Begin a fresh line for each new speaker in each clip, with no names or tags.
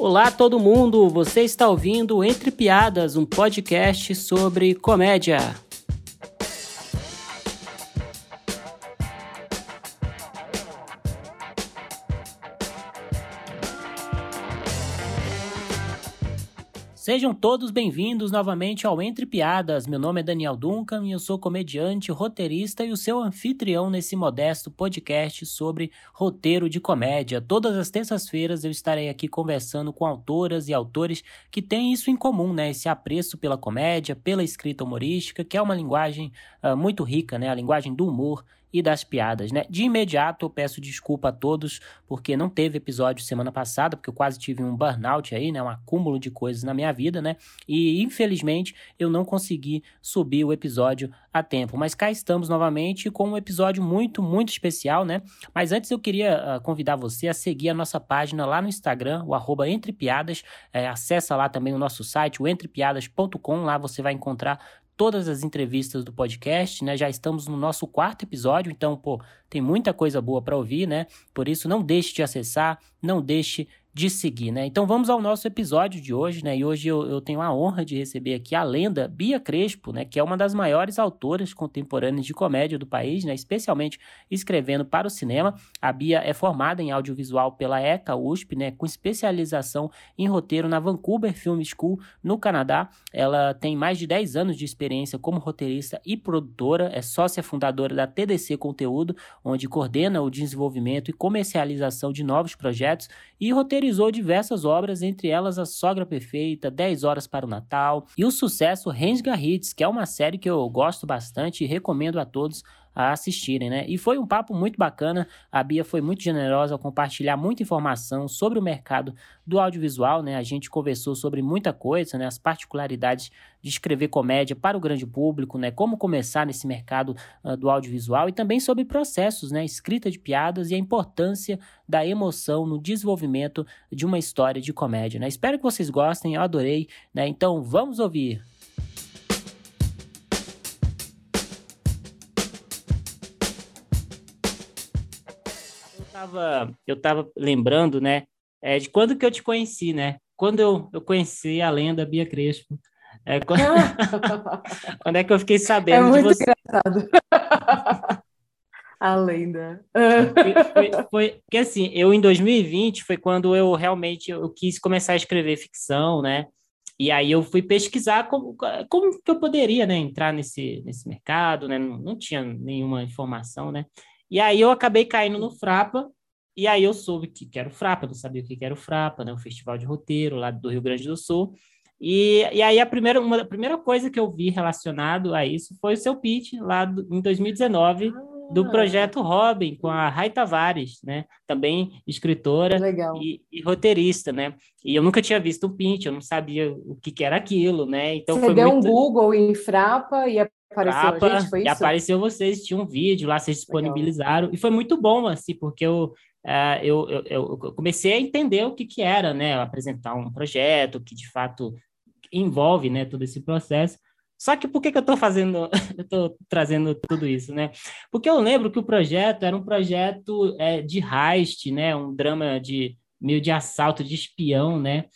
Olá todo mundo, você está ouvindo Entre Piadas, um podcast sobre comédia. Sejam todos bem-vindos novamente ao Entre Piadas. Meu nome é Daniel Duncan e eu sou comediante, roteirista e o seu anfitrião nesse modesto podcast sobre roteiro de comédia. Todas as terças-feiras eu estarei aqui conversando com autoras e autores que têm isso em comum, né? Esse apreço pela comédia, pela escrita humorística, que é uma linguagem uh, muito rica, né? A linguagem do humor e das piadas, né? De imediato eu peço desculpa a todos porque não teve episódio semana passada, porque eu quase tive um burnout aí, né? Um acúmulo de coisas na minha vida, né? E infelizmente eu não consegui subir o episódio a tempo. Mas cá estamos novamente com um episódio muito, muito especial, né? Mas antes eu queria uh, convidar você a seguir a nossa página lá no Instagram, o arroba Entrepiadas. É, acessa lá também o nosso site, o entrepiadas.com. Lá você vai encontrar todas as entrevistas do podcast, né? Já estamos no nosso quarto episódio, então, pô, tem muita coisa boa para ouvir, né? Por isso, não deixe de acessar, não deixe de seguir, né? Então vamos ao nosso episódio de hoje, né? E hoje eu, eu, tenho a honra de receber aqui a lenda Bia Crespo, né? Que é uma das maiores autoras contemporâneas de comédia do país, né? Especialmente escrevendo para o cinema. A Bia é formada em audiovisual pela ECA USP, né? Com especialização em roteiro na Vancouver Film School, no Canadá. Ela tem mais de 10 anos de experiência como roteirista e produtora, é sócia fundadora da TDC Conteúdo, onde coordena o desenvolvimento e comercialização de novos projetos e roteiro roteirizou diversas obras, entre elas A Sogra Perfeita, 10 Horas para o Natal e o sucesso Rensga Hits, que é uma série que eu gosto bastante e recomendo a todos a assistirem, né? E foi um papo muito bacana. A Bia foi muito generosa ao compartilhar muita informação sobre o mercado do audiovisual, né? A gente conversou sobre muita coisa, né? As particularidades de escrever comédia para o grande público, né? Como começar nesse mercado uh, do audiovisual e também sobre processos, né? Escrita de piadas e a importância da emoção no desenvolvimento de uma história de comédia, né? Espero que vocês gostem, eu adorei, né? Então vamos ouvir. Tava, eu tava lembrando, né, é, de quando que eu te conheci, né? Quando eu, eu conheci a lenda Bia Crespo. É, quando... quando é que eu fiquei sabendo é
muito
de você?
engraçado. a lenda.
Foi, foi, foi, porque assim, eu em 2020 foi quando eu realmente eu quis começar a escrever ficção, né? E aí eu fui pesquisar como, como que eu poderia, né, entrar nesse, nesse mercado, né? Não, não tinha nenhuma informação, né? E aí eu acabei caindo no Frapa, e aí eu soube que, que era o Frapa, não sabia o que era o Frapa, né? O Festival de Roteiro lá do Rio Grande do Sul. E, e aí a primeira, uma, a primeira coisa que eu vi relacionado a isso foi o seu pitch lá do, em 2019 do ah. projeto Robin com a Rai Tavares, né? Também escritora e, e, roteirista, né? E eu nunca tinha visto o pitch, eu não sabia o que, que era aquilo, né?
Então Você deu muito... um Google em Frapa e Apareceu capa, gente, foi
isso? Apareceu vocês, tinha um vídeo lá, vocês disponibilizaram, Legal. e foi muito bom, assim, porque eu, uh, eu, eu, eu, comecei a entender o que, que era, né, apresentar um projeto que, de fato, envolve, né, todo esse processo. Só que por que, que eu estou fazendo, eu estou trazendo tudo isso, né? Porque eu lembro que o projeto era um projeto é, de heist, né, um drama de meio de assalto, de espião, né?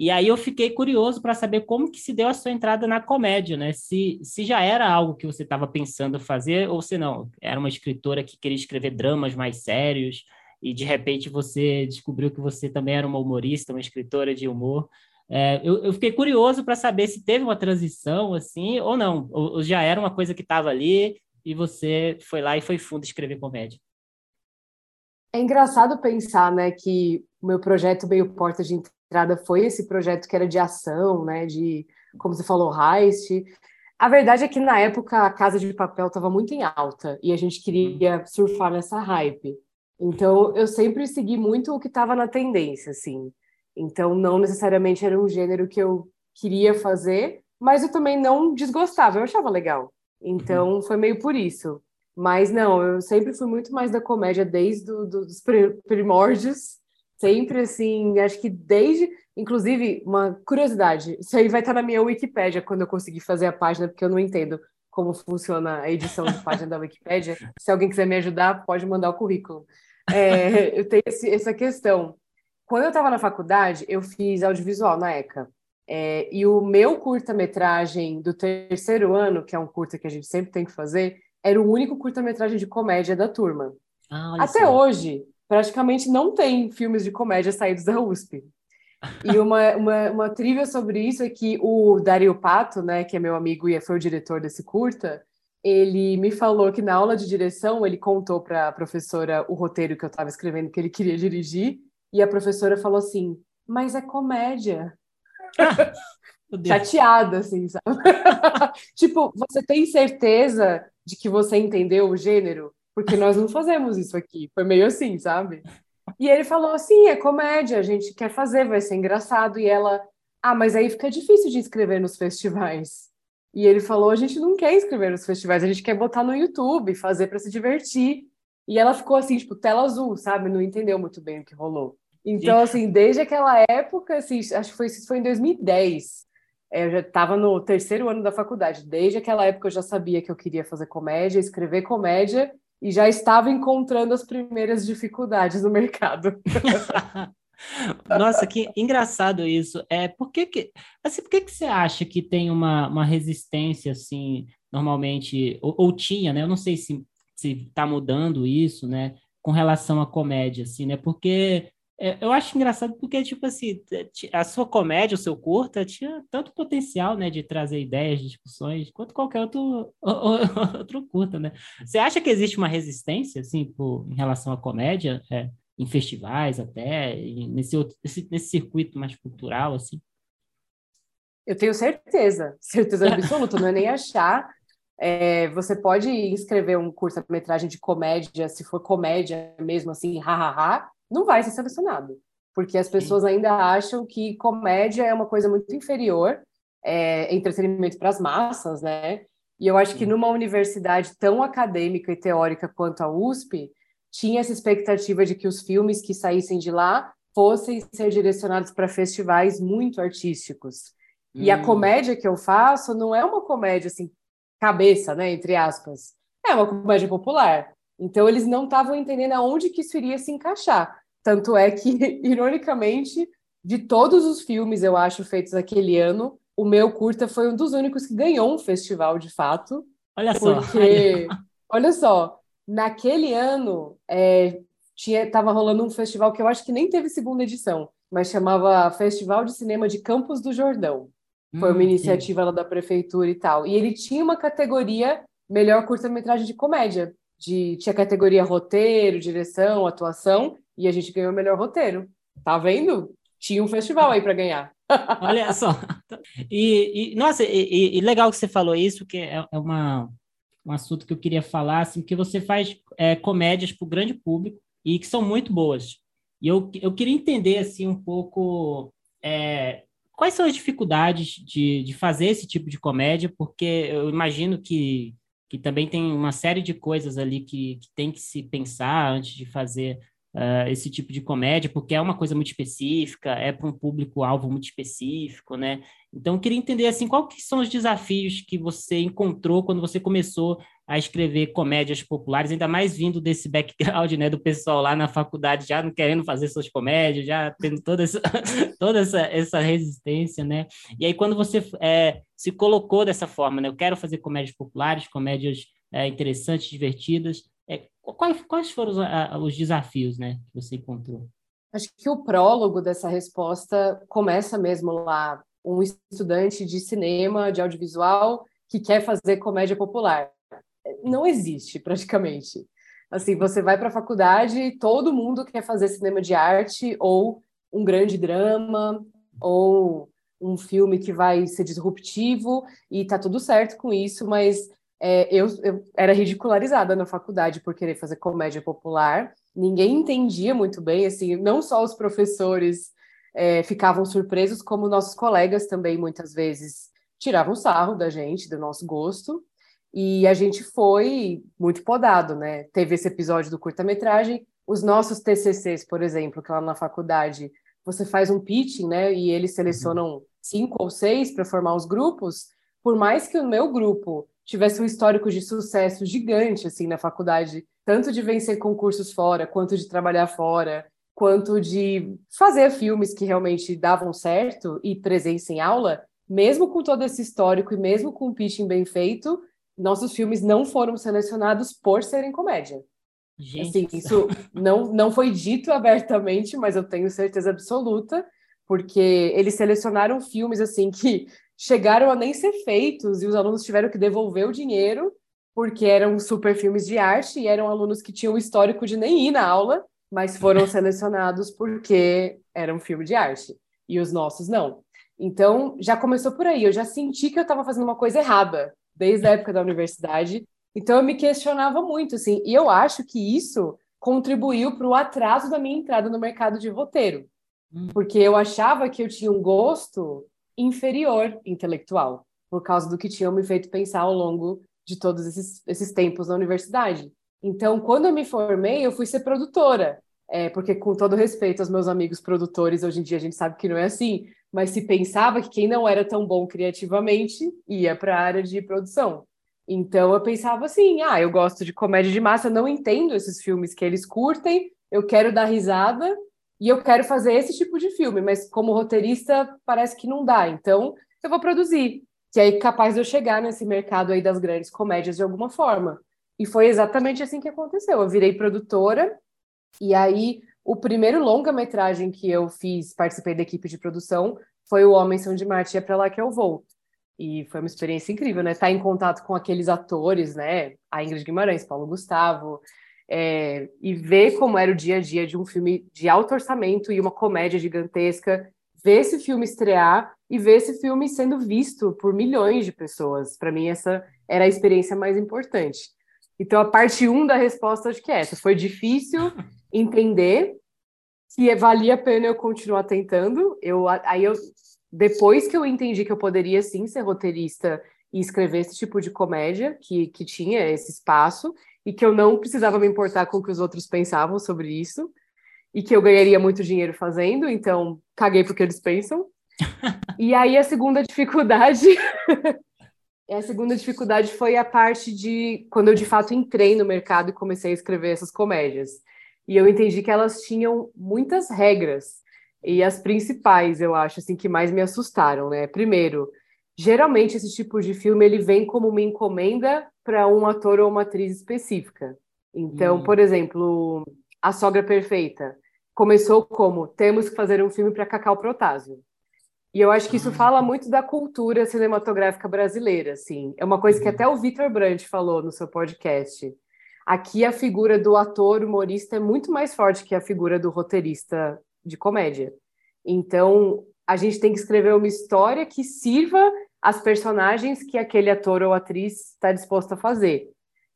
E aí eu fiquei curioso para saber como que se deu a sua entrada na comédia, né? Se, se já era algo que você estava pensando fazer ou se não, era uma escritora que queria escrever dramas mais sérios e de repente você descobriu que você também era uma humorista, uma escritora de humor. É, eu, eu, fiquei curioso para saber se teve uma transição assim ou não, ou, ou já era uma coisa que estava ali e você foi lá e foi fundo escrever comédia.
É engraçado pensar, né, que o meu projeto meio porta de entrada foi esse projeto que era de ação, né, de, como você falou, heist. A verdade é que na época a Casa de Papel estava muito em alta e a gente queria surfar nessa hype. Então eu sempre segui muito o que estava na tendência, assim. Então não necessariamente era um gênero que eu queria fazer, mas eu também não desgostava, eu achava legal. Então uhum. foi meio por isso. Mas não, eu sempre fui muito mais da comédia desde do, do, os primórdios Sempre assim, acho que desde. Inclusive, uma curiosidade, isso aí vai estar na minha Wikipédia quando eu conseguir fazer a página, porque eu não entendo como funciona a edição de página da Wikipédia. Se alguém quiser me ajudar, pode mandar o currículo. É, eu tenho esse, essa questão. quando eu estava na faculdade, eu fiz audiovisual na ECA. É, e o meu curta-metragem do terceiro ano, que é um curta que a gente sempre tem que fazer, era o único curta-metragem de comédia da turma. Ah, Até hoje, praticamente não tem filmes de comédia saídos da USP. E uma, uma, uma trivia sobre isso é que o Dario Pato, né, que é meu amigo e foi o diretor desse curta, ele me falou que na aula de direção ele contou para a professora o roteiro que eu estava escrevendo que ele queria dirigir e a professora falou assim: "Mas é comédia". Ah, Chateada, assim, sabe? tipo, você tem certeza de que você entendeu o gênero? Porque nós não fazemos isso aqui. Foi meio assim, sabe? E ele falou assim: é comédia, a gente quer fazer, vai ser engraçado. E ela, ah, mas aí fica difícil de inscrever nos festivais. E ele falou: a gente não quer inscrever nos festivais, a gente quer botar no YouTube, fazer para se divertir. E ela ficou assim, tipo, tela azul, sabe? Não entendeu muito bem o que rolou. Então, assim, desde aquela época, assim, acho que foi, isso foi em 2010. É, eu já estava no terceiro ano da faculdade. Desde aquela época eu já sabia que eu queria fazer comédia, escrever comédia e já estava encontrando as primeiras dificuldades no mercado.
Nossa, que engraçado isso. É, por que que, assim, por que que você acha que tem uma, uma resistência, assim, normalmente, ou, ou tinha, né? Eu não sei se está mudando isso, né? Com relação à comédia, assim, né? Porque eu acho engraçado porque, tipo assim, a sua comédia, o seu curta, tinha tanto potencial, né, de trazer ideias, discussões, quanto qualquer outro, outro curta, né? Você acha que existe uma resistência, assim, por, em relação à comédia, é, em festivais até, nesse, outro, nesse, nesse circuito mais cultural, assim?
Eu tenho certeza, certeza absoluta, não é nem achar. É, você pode escrever um curta-metragem de comédia, se for comédia mesmo, assim, ha-ha-ha, não vai ser selecionado, porque as pessoas Sim. ainda acham que comédia é uma coisa muito inferior, é, entretenimento para as massas, né? E eu acho que numa universidade tão acadêmica e teórica quanto a USP, tinha essa expectativa de que os filmes que saíssem de lá fossem ser direcionados para festivais muito artísticos. Hum. E a hum. comédia que eu faço não é uma comédia assim, cabeça, né, entre aspas. É uma comédia popular. Então, eles não estavam entendendo aonde que isso iria se encaixar. Tanto é que, ironicamente, de todos os filmes, eu acho, feitos aquele ano, o meu curta foi um dos únicos que ganhou um festival, de fato.
Olha só.
Porque, olha só, naquele ano, é, tinha, tava rolando um festival que eu acho que nem teve segunda edição, mas chamava Festival de Cinema de Campos do Jordão. Foi uma hum, iniciativa lá da prefeitura e tal. E ele tinha uma categoria melhor curta-metragem de comédia de tinha categoria roteiro, direção, atuação, e a gente ganhou o melhor roteiro. Tá vendo? Tinha um festival aí para ganhar.
Olha só. E, e nossa, e, e, legal que você falou isso, que é, é uma, um assunto que eu queria falar, assim, que você faz é, comédias para o grande público e que são muito boas. E eu, eu queria entender assim um pouco é, quais são as dificuldades de, de fazer esse tipo de comédia, porque eu imagino que que também tem uma série de coisas ali que, que tem que se pensar antes de fazer uh, esse tipo de comédia, porque é uma coisa muito específica, é para um público-alvo muito específico, né? Então, eu queria entender, assim, quais são os desafios que você encontrou quando você começou a escrever comédias populares, ainda mais vindo desse background, né, do pessoal lá na faculdade já não querendo fazer suas comédias, já tendo toda essa, toda essa, essa resistência, né? E aí, quando você é, se colocou dessa forma, né, eu quero fazer comédias populares, comédias é, interessantes, divertidas, é, quais, quais foram os, a, os desafios, né, que você encontrou?
Acho que o prólogo dessa resposta começa mesmo lá, um estudante de cinema, de audiovisual, que quer fazer comédia popular não existe praticamente. Assim, você vai para a faculdade, todo mundo quer fazer cinema de arte ou um grande drama ou um filme que vai ser disruptivo e tá tudo certo com isso, mas é, eu, eu era ridicularizada na faculdade por querer fazer comédia popular. Ninguém entendia muito bem, assim, não só os professores é, ficavam surpresos, como nossos colegas também muitas vezes tiravam sarro da gente, do nosso gosto. E a gente foi muito podado, né? Teve esse episódio do curta-metragem, os nossos TCCs, por exemplo, que lá na faculdade você faz um pitching, né? E eles selecionam cinco ou seis para formar os grupos. Por mais que o meu grupo tivesse um histórico de sucesso gigante, assim, na faculdade, tanto de vencer concursos fora, quanto de trabalhar fora, quanto de fazer filmes que realmente davam certo e presença em aula, mesmo com todo esse histórico e mesmo com o pitching bem feito, nossos filmes não foram selecionados por serem comédia. Gente. Assim, isso não, não foi dito abertamente, mas eu tenho certeza absoluta, porque eles selecionaram filmes assim que chegaram a nem ser feitos e os alunos tiveram que devolver o dinheiro porque eram super filmes de arte e eram alunos que tinham o histórico de nem ir na aula, mas foram selecionados porque eram um filme de arte e os nossos não. Então, já começou por aí. Eu já senti que eu estava fazendo uma coisa errada desde a época da universidade. Então, eu me questionava muito, assim. E eu acho que isso contribuiu para o atraso da minha entrada no mercado de roteiro. Hum. Porque eu achava que eu tinha um gosto inferior intelectual, por causa do que tinham me feito pensar ao longo de todos esses, esses tempos na universidade. Então, quando eu me formei, eu fui ser produtora. É, porque, com todo respeito aos meus amigos produtores, hoje em dia a gente sabe que não é assim, mas se pensava que quem não era tão bom criativamente ia para a área de produção. Então eu pensava assim: ah, eu gosto de comédia de massa, não entendo esses filmes que eles curtem, eu quero dar risada e eu quero fazer esse tipo de filme, mas como roteirista parece que não dá, então eu vou produzir. Que aí capaz de eu chegar nesse mercado aí das grandes comédias de alguma forma. E foi exatamente assim que aconteceu. Eu virei produtora, e aí o primeiro longa-metragem que eu fiz, participei da equipe de produção, foi O Homem São de Marte, e é para lá que eu vou. E foi uma experiência incrível, né? Estar tá em contato com aqueles atores, né? A Ingrid Guimarães, Paulo Gustavo, é, e ver como era o dia a dia de um filme de alto orçamento e uma comédia gigantesca, ver esse filme estrear e ver esse filme sendo visto por milhões de pessoas. Para mim, essa era a experiência mais importante. Então, a parte 1 um da resposta, acho que é essa. Foi difícil entender que valia a pena eu continuar tentando. Eu, aí eu, depois que eu entendi que eu poderia sim ser roteirista e escrever esse tipo de comédia, que, que tinha esse espaço, e que eu não precisava me importar com o que os outros pensavam sobre isso, e que eu ganharia muito dinheiro fazendo, então caguei porque eles pensam. e aí a segunda dificuldade. a segunda dificuldade foi a parte de quando eu de fato entrei no mercado e comecei a escrever essas comédias. E eu entendi que elas tinham muitas regras. E as principais, eu acho, assim, que mais me assustaram, né? Primeiro, geralmente esse tipo de filme ele vem como uma encomenda para um ator ou uma atriz específica. Então, hum. por exemplo, A Sogra Perfeita começou como temos que fazer um filme para Cacau Protásio. E eu acho que isso ah. fala muito da cultura cinematográfica brasileira, assim. É uma coisa que uhum. até o Victor Brandt falou no seu podcast. Aqui a figura do ator humorista é muito mais forte que a figura do roteirista de comédia. Então, a gente tem que escrever uma história que sirva as personagens que aquele ator ou atriz está disposto a fazer.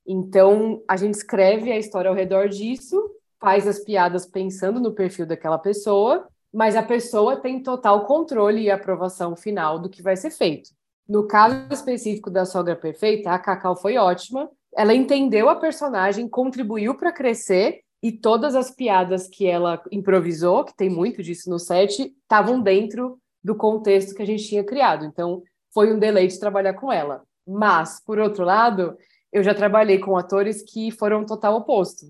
Então, a gente escreve a história ao redor disso, faz as piadas pensando no perfil daquela pessoa, mas a pessoa tem total controle e aprovação final do que vai ser feito. No caso específico da Sogra Perfeita, a Cacau foi ótima, ela entendeu a personagem, contribuiu para crescer e todas as piadas que ela improvisou, que tem muito disso no set, estavam dentro do contexto que a gente tinha criado. Então, foi um deleite trabalhar com ela. Mas, por outro lado, eu já trabalhei com atores que foram total oposto.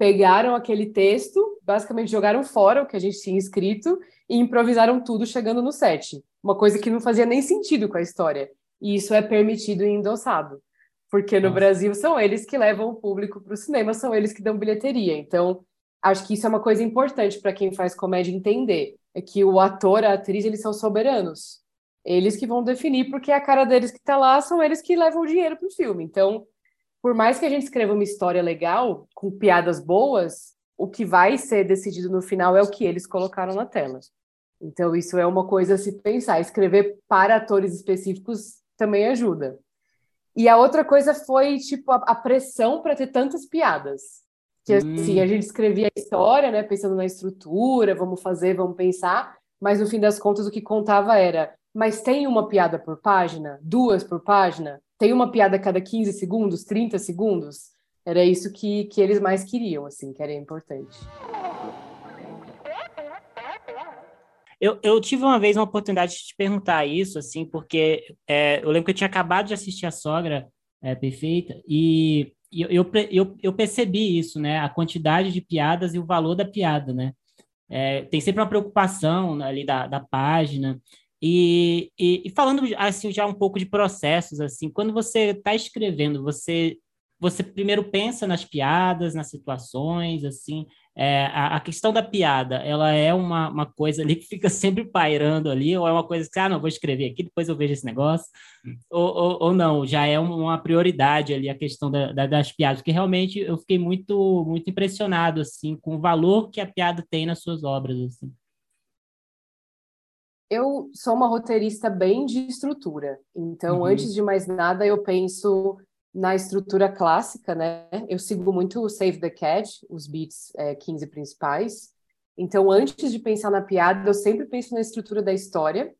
Pegaram aquele texto, basicamente jogaram fora o que a gente tinha escrito e improvisaram tudo chegando no set. Uma coisa que não fazia nem sentido com a história. E isso é permitido e endossado porque no Nossa. Brasil são eles que levam o público para o cinema, são eles que dão bilheteria. Então, acho que isso é uma coisa importante para quem faz comédia entender, é que o ator, a atriz, eles são soberanos. Eles que vão definir, porque a cara deles que está lá são eles que levam o dinheiro para o filme. Então, por mais que a gente escreva uma história legal, com piadas boas, o que vai ser decidido no final é o que eles colocaram na tela. Então, isso é uma coisa a se pensar. Escrever para atores específicos também ajuda. E a outra coisa foi, tipo, a, a pressão para ter tantas piadas. Que, assim, hum. a gente escrevia a história, né, pensando na estrutura, vamos fazer, vamos pensar, mas no fim das contas o que contava era, mas tem uma piada por página? Duas por página? Tem uma piada a cada 15 segundos, 30 segundos? Era isso que, que eles mais queriam, assim, que era importante.
Eu, eu tive uma vez uma oportunidade de te perguntar isso, assim, porque é, eu lembro que eu tinha acabado de assistir A Sogra é, Perfeita e eu, eu, eu, percebi isso, né? A quantidade de piadas e o valor da piada, né? é, tem sempre uma preocupação né, ali da, da página. E, e, e, falando assim já um pouco de processos assim, quando você está escrevendo, você você primeiro pensa nas piadas, nas situações, assim, é, a, a, questão da piada, ela é uma, uma coisa ali que fica sempre pairando ali, ou é uma coisa que, ah, não, vou escrever aqui, depois eu vejo esse negócio, ou, ou, ou não, já é uma prioridade ali a questão da, da, das piadas, porque realmente eu fiquei muito, muito impressionado, assim, com o valor que a piada tem nas suas obras, assim.
Eu sou uma roteirista bem de estrutura, então, uhum. antes de mais nada, eu penso na estrutura clássica, né? Eu sigo muito o Save the Cat, os beats é, 15 principais. Então, antes de pensar na piada, eu sempre penso na estrutura da história.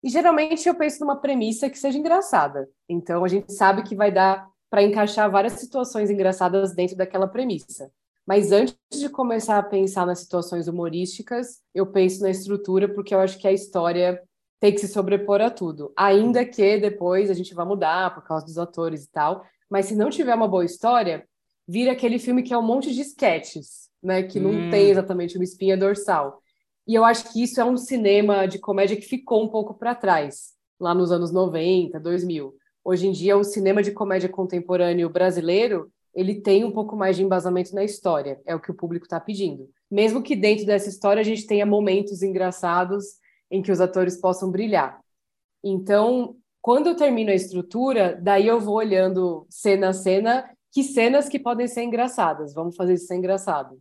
E geralmente eu penso numa premissa que seja engraçada. Então, a gente sabe que vai dar para encaixar várias situações engraçadas dentro daquela premissa. Mas antes de começar a pensar nas situações humorísticas, eu penso na estrutura, porque eu acho que a história tem que se sobrepor a tudo. Ainda que depois a gente vá mudar por causa dos atores e tal. Mas se não tiver uma boa história, vira aquele filme que é um monte de sketches, né? Que não hum. tem exatamente uma espinha dorsal. E eu acho que isso é um cinema de comédia que ficou um pouco para trás, lá nos anos 90, 2000. Hoje em dia, o cinema de comédia contemporâneo brasileiro, ele tem um pouco mais de embasamento na história, é o que o público está pedindo. Mesmo que dentro dessa história a gente tenha momentos engraçados em que os atores possam brilhar. Então, quando eu termino a estrutura, daí eu vou olhando cena a cena, que cenas que podem ser engraçadas, vamos fazer isso ser engraçado.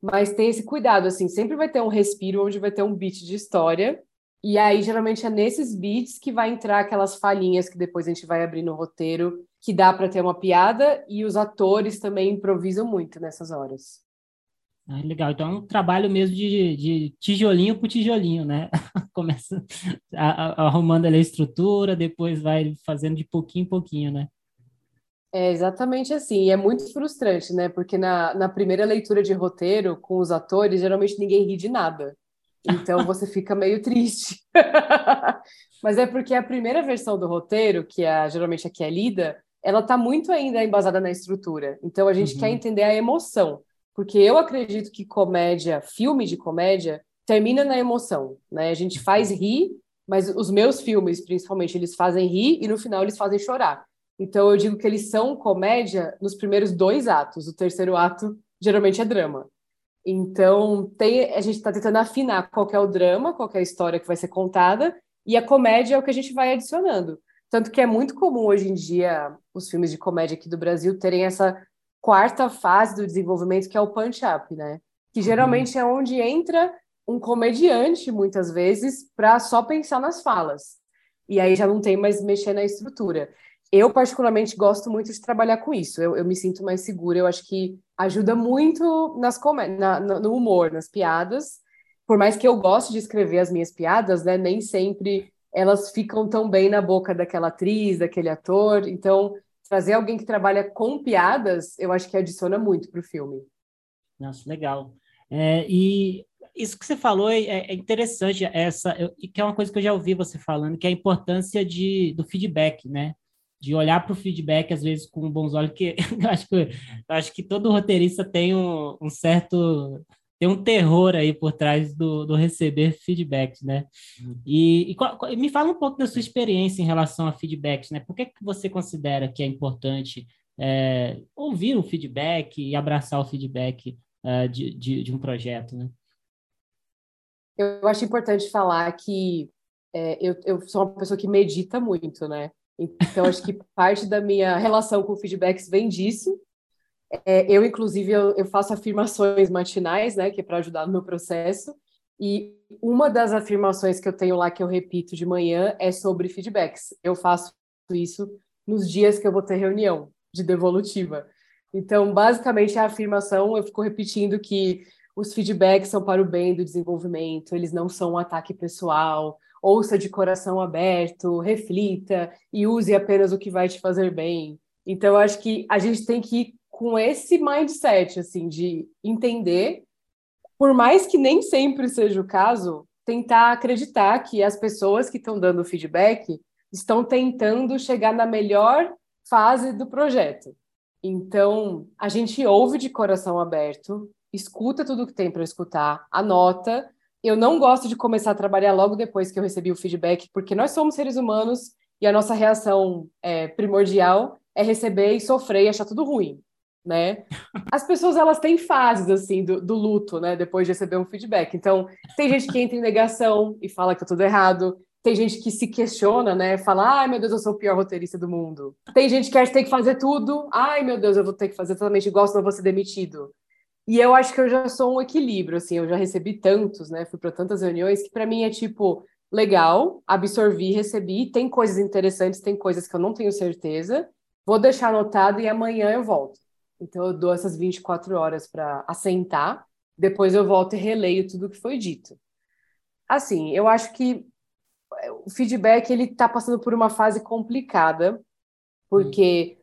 Mas tem esse cuidado, assim, sempre vai ter um respiro onde vai ter um beat de história, e aí geralmente é nesses beats que vai entrar aquelas falhinhas que depois a gente vai abrir no roteiro, que dá para ter uma piada, e os atores também improvisam muito nessas horas.
Ah, legal, então é um trabalho mesmo de, de tijolinho por tijolinho, né? Começa a, a, arrumando ali a estrutura, depois vai fazendo de pouquinho em pouquinho, né?
É exatamente assim, e é muito frustrante, né? Porque na, na primeira leitura de roteiro com os atores, geralmente ninguém ri de nada. Então você fica meio triste. Mas é porque a primeira versão do roteiro, que é geralmente a que é lida, ela está muito ainda embasada na estrutura. Então a gente uhum. quer entender a emoção porque eu acredito que comédia, filme de comédia, termina na emoção, né? A gente faz rir, mas os meus filmes, principalmente, eles fazem rir e no final eles fazem chorar. Então eu digo que eles são comédia nos primeiros dois atos. O terceiro ato geralmente é drama. Então tem, a gente está tentando afinar qual é o drama, qual é a história que vai ser contada e a comédia é o que a gente vai adicionando. Tanto que é muito comum hoje em dia os filmes de comédia aqui do Brasil terem essa quarta fase do desenvolvimento, que é o punch-up, né? Que geralmente uhum. é onde entra um comediante, muitas vezes, para só pensar nas falas. E aí já não tem mais mexer na estrutura. Eu, particularmente, gosto muito de trabalhar com isso. Eu, eu me sinto mais segura. Eu acho que ajuda muito nas na, no humor, nas piadas. Por mais que eu goste de escrever as minhas piadas, né? Nem sempre elas ficam tão bem na boca daquela atriz, daquele ator. Então, trazer alguém que trabalha com piadas, eu acho que adiciona muito para o filme.
Nossa, legal. É, e isso que você falou é, é interessante, essa, eu, que é uma coisa que eu já ouvi você falando, que é a importância de, do feedback, né? De olhar para o feedback, às vezes, com bons olhos, que eu acho que, eu acho que todo roteirista tem um, um certo tem um terror aí por trás do, do receber feedbacks, né? Uhum. E, e, me fala um pouco da sua experiência em relação a feedbacks, né? Por que, que você considera que é importante é, ouvir o feedback e abraçar o feedback uh, de, de, de, um projeto, né?
Eu acho importante falar que é, eu, eu sou uma pessoa que medita muito, né? Então, acho que parte da minha relação com feedbacks vem disso, é, eu, inclusive, eu, eu, faço afirmações matinais, né, que é para ajudar no meu processo. E uma das afirmações que eu tenho lá que eu repito de manhã é sobre feedbacks. Eu faço isso nos dias que eu vou ter reunião de devolutiva. Então, basicamente, a afirmação eu fico repetindo que os feedbacks são para o bem do desenvolvimento, eles não são um ataque pessoal. Ouça de coração aberto, reflita e use apenas o que vai te fazer bem. Então, eu acho que a gente tem que com esse mindset, assim, de entender, por mais que nem sempre seja o caso, tentar acreditar que as pessoas que estão dando feedback estão tentando chegar na melhor fase do projeto. Então, a gente ouve de coração aberto, escuta tudo que tem para escutar, anota. Eu não gosto de começar a trabalhar logo depois que eu recebi o feedback, porque nós somos seres humanos e a nossa reação é, primordial é receber e sofrer e achar tudo ruim, né? As pessoas, elas têm fases, assim, do, do, luto, né? Depois de receber um feedback. Então, tem gente que entra em negação e fala que tá tudo errado. Tem gente que se questiona, né? Fala, ai meu Deus, eu sou o pior roteirista do mundo. Tem gente que acha que tem que fazer tudo. Ai meu Deus, eu vou ter que fazer totalmente igual, senão vou ser demitido. E eu acho que eu já sou um equilíbrio, assim, eu já recebi tantos, né? Fui para tantas reuniões que para mim é tipo, legal, absorvi, recebi, tem coisas interessantes, tem coisas que eu não tenho certeza, vou deixar anotado e amanhã eu volto. Então eu dou essas 24 horas para assentar, depois eu volto e releio tudo que foi dito. Assim, eu acho que o feedback ele está passando por uma fase complicada, porque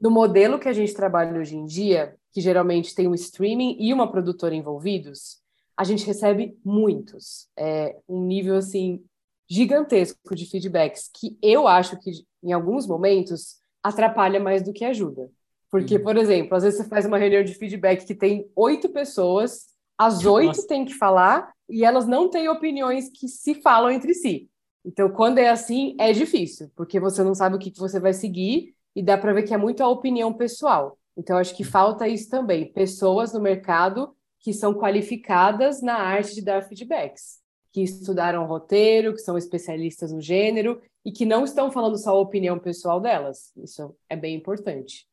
no modelo que a gente trabalha hoje em dia, que geralmente tem um streaming e uma produtora envolvidos, a gente recebe muitos, é um nível assim gigantesco de feedbacks que eu acho que em alguns momentos atrapalha mais do que ajuda. Porque, uhum. por exemplo, às vezes você faz uma reunião de feedback que tem oito pessoas, as oito têm que falar e elas não têm opiniões que se falam entre si. Então, quando é assim, é difícil, porque você não sabe o que, que você vai seguir e dá para ver que é muito a opinião pessoal. Então, acho que falta isso também, pessoas no mercado que são qualificadas na arte de dar feedbacks, que estudaram roteiro, que são especialistas no gênero e que não estão falando só a opinião pessoal delas. Isso é bem importante.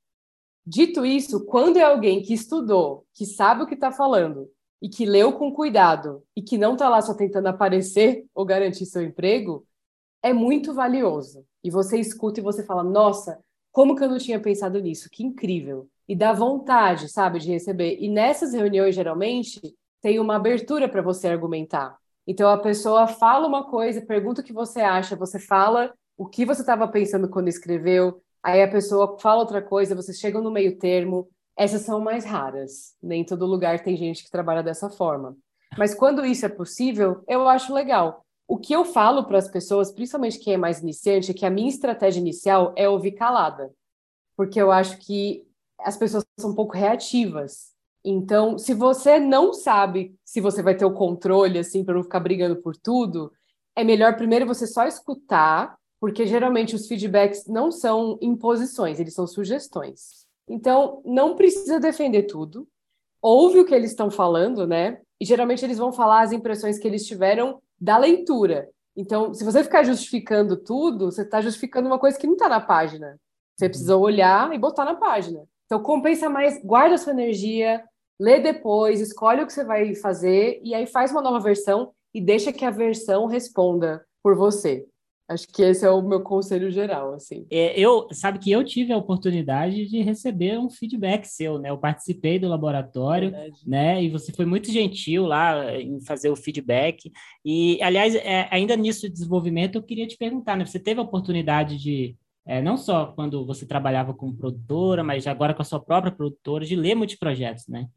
Dito isso, quando é alguém que estudou, que sabe o que está falando e que leu com cuidado e que não está lá só tentando aparecer ou garantir seu emprego, é muito valioso. E você escuta e você fala: Nossa, como que eu não tinha pensado nisso? Que incrível! E dá vontade, sabe, de receber. E nessas reuniões, geralmente, tem uma abertura para você argumentar. Então a pessoa fala uma coisa, pergunta o que você acha, você fala o que você estava pensando quando escreveu, aí a pessoa fala outra coisa, vocês chegam no meio termo, essas são mais raras. Nem todo lugar tem gente que trabalha dessa forma. Mas quando isso é possível, eu acho legal. O que eu falo para as pessoas, principalmente quem é mais iniciante, é que a minha estratégia inicial é ouvir calada. Porque eu acho que as pessoas são um pouco reativas. Então, se você não sabe se você vai ter o controle, assim, para não ficar brigando por tudo, é melhor primeiro você só escutar, porque geralmente os feedbacks não são imposições, eles são sugestões. Então, não precisa defender tudo. Ouve o que eles estão falando, né? E geralmente eles vão falar as impressões que eles tiveram da leitura. Então, se você ficar justificando tudo, você está justificando uma coisa que não está na página. Você precisa olhar e botar na página. Então, compensa mais, guarda sua energia, lê depois, escolhe o que você vai fazer e aí faz uma nova versão e deixa que a versão responda por você. Acho que esse é o meu conselho geral, assim.
É, eu, sabe que eu tive a oportunidade de receber um feedback seu, né? Eu participei do laboratório, Verdade. né? E você foi muito gentil lá em fazer o feedback. E, aliás, é, ainda nisso de desenvolvimento, eu queria te perguntar, né? Você teve a oportunidade de, é, não só quando você trabalhava como produtora, mas agora com a sua própria produtora, de ler muitos projetos, né?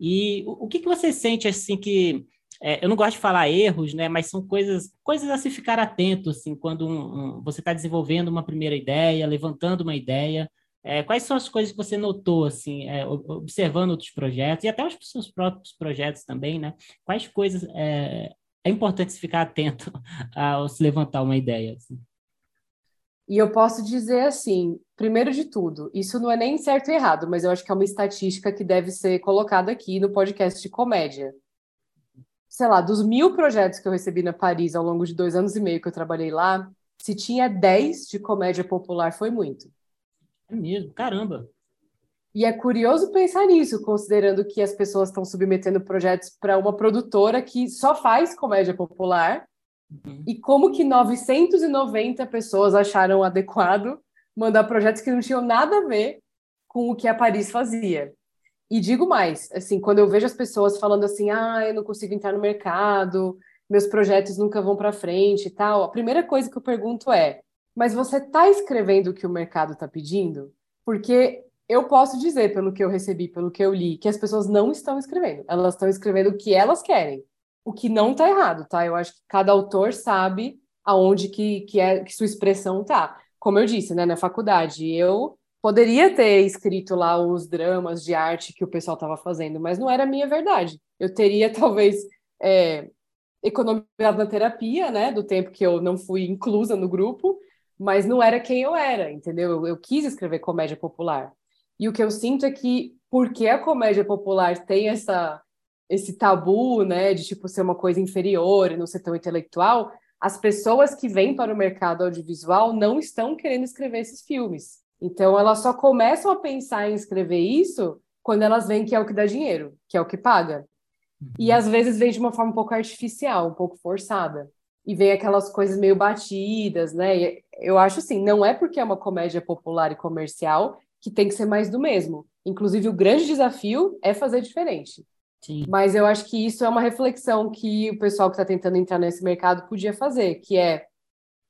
E o, o que, que você sente, assim, que é, eu não gosto de falar erros, né, mas são coisas, coisas a se ficar atento, assim, quando um, um, você está desenvolvendo uma primeira ideia, levantando uma ideia. É, quais são as coisas que você notou, assim, é, observando outros projetos e até os seus próprios projetos também, né? Quais coisas é, é importante se ficar atento ao se levantar uma ideia? Assim?
E eu posso dizer assim, primeiro de tudo, isso não é nem certo e errado, mas eu acho que é uma estatística que deve ser colocada aqui no podcast de comédia sei lá, dos mil projetos que eu recebi na Paris ao longo de dois anos e meio que eu trabalhei lá, se tinha dez de comédia popular, foi muito.
É mesmo, caramba.
E é curioso pensar nisso, considerando que as pessoas estão submetendo projetos para uma produtora que só faz comédia popular, uhum. e como que 990 pessoas acharam adequado mandar projetos que não tinham nada a ver com o que a Paris fazia. E digo mais, assim, quando eu vejo as pessoas falando assim, ah, eu não consigo entrar no mercado, meus projetos nunca vão para frente e tal, a primeira coisa que eu pergunto é, mas você está escrevendo o que o mercado está pedindo? Porque eu posso dizer, pelo que eu recebi, pelo que eu li, que as pessoas não estão escrevendo. Elas estão escrevendo o que elas querem. O que não está errado, tá? Eu acho que cada autor sabe aonde que, que, é, que sua expressão tá. Como eu disse, né, na faculdade, eu poderia ter escrito lá os dramas de arte que o pessoal estava fazendo, mas não era a minha verdade. Eu teria, talvez, é, economizado na terapia, né, do tempo que eu não fui inclusa no grupo, mas não era quem eu era, entendeu? Eu, eu quis escrever comédia popular. E o que eu sinto é que, porque a comédia popular tem essa esse tabu, né, de tipo ser uma coisa inferior e não ser tão intelectual, as pessoas que vêm para o mercado audiovisual não estão querendo escrever esses filmes. Então, elas só começam a pensar em escrever isso quando elas veem que é o que dá dinheiro, que é o que paga. E às vezes vem de uma forma um pouco artificial, um pouco forçada. E vem aquelas coisas meio batidas, né? E eu acho assim, não é porque é uma comédia popular e comercial que tem que ser mais do mesmo. Inclusive, o grande desafio é fazer diferente. Sim. Mas eu acho que isso é uma reflexão que o pessoal que está tentando entrar nesse mercado podia fazer, que é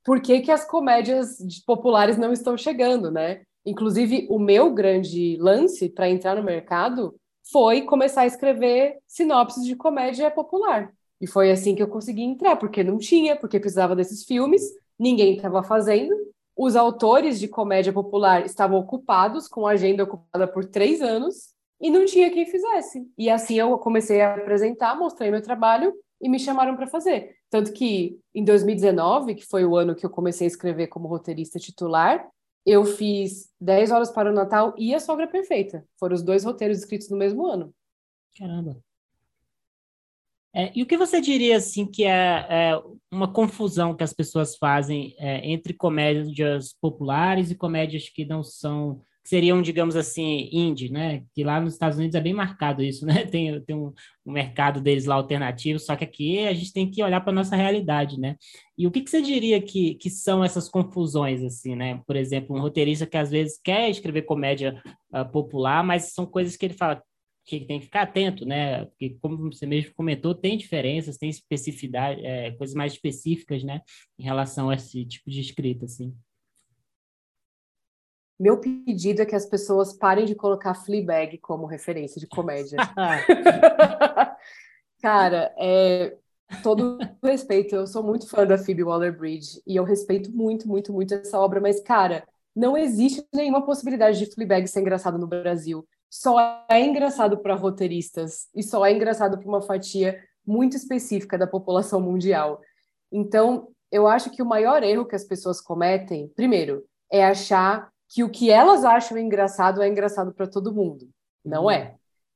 por que, que as comédias populares não estão chegando, né? Inclusive, o meu grande lance para entrar no mercado foi começar a escrever sinopses de comédia popular. E foi assim que eu consegui entrar, porque não tinha, porque precisava desses filmes, ninguém estava fazendo. Os autores de comédia popular estavam ocupados, com a agenda ocupada por três anos, e não tinha quem fizesse. E assim eu comecei a apresentar, mostrei meu trabalho e me chamaram para fazer. Tanto que em 2019, que foi o ano que eu comecei a escrever como roteirista titular, eu fiz 10 horas para o Natal e A Sogra Perfeita. Foram os dois roteiros escritos no mesmo ano.
Caramba. É, e o que você diria assim que é, é, uma confusão que as pessoas fazem é, entre comédias populares e comédias que não são que seriam, digamos assim, indie, né? Que lá nos Estados Unidos é bem marcado isso, né? Tem, tem um, um mercado deles lá alternativo, só que aqui a gente tem que olhar para a nossa realidade, né? E o que, que você diria que, que são essas confusões, assim, né? Por exemplo, um roteirista que às vezes quer escrever comédia uh, popular, mas são coisas que ele fala que tem que ficar atento, né? Porque, como você mesmo comentou, tem diferenças, tem especificidade, é, coisas mais específicas, né? Em relação a esse tipo de escrita, assim.
Meu pedido é que as pessoas parem de colocar Fleabag como referência de comédia. Cara, é, todo respeito, eu sou muito fã da Phoebe Waller-Bridge e eu respeito muito, muito, muito essa obra, mas, cara, não existe nenhuma possibilidade de Fleabag ser engraçado no Brasil. Só é engraçado para roteiristas e só é engraçado para uma fatia muito específica da população mundial. Então, eu acho que o maior erro que as pessoas cometem, primeiro, é achar que o que elas acham engraçado é engraçado para todo mundo. Não uhum. é.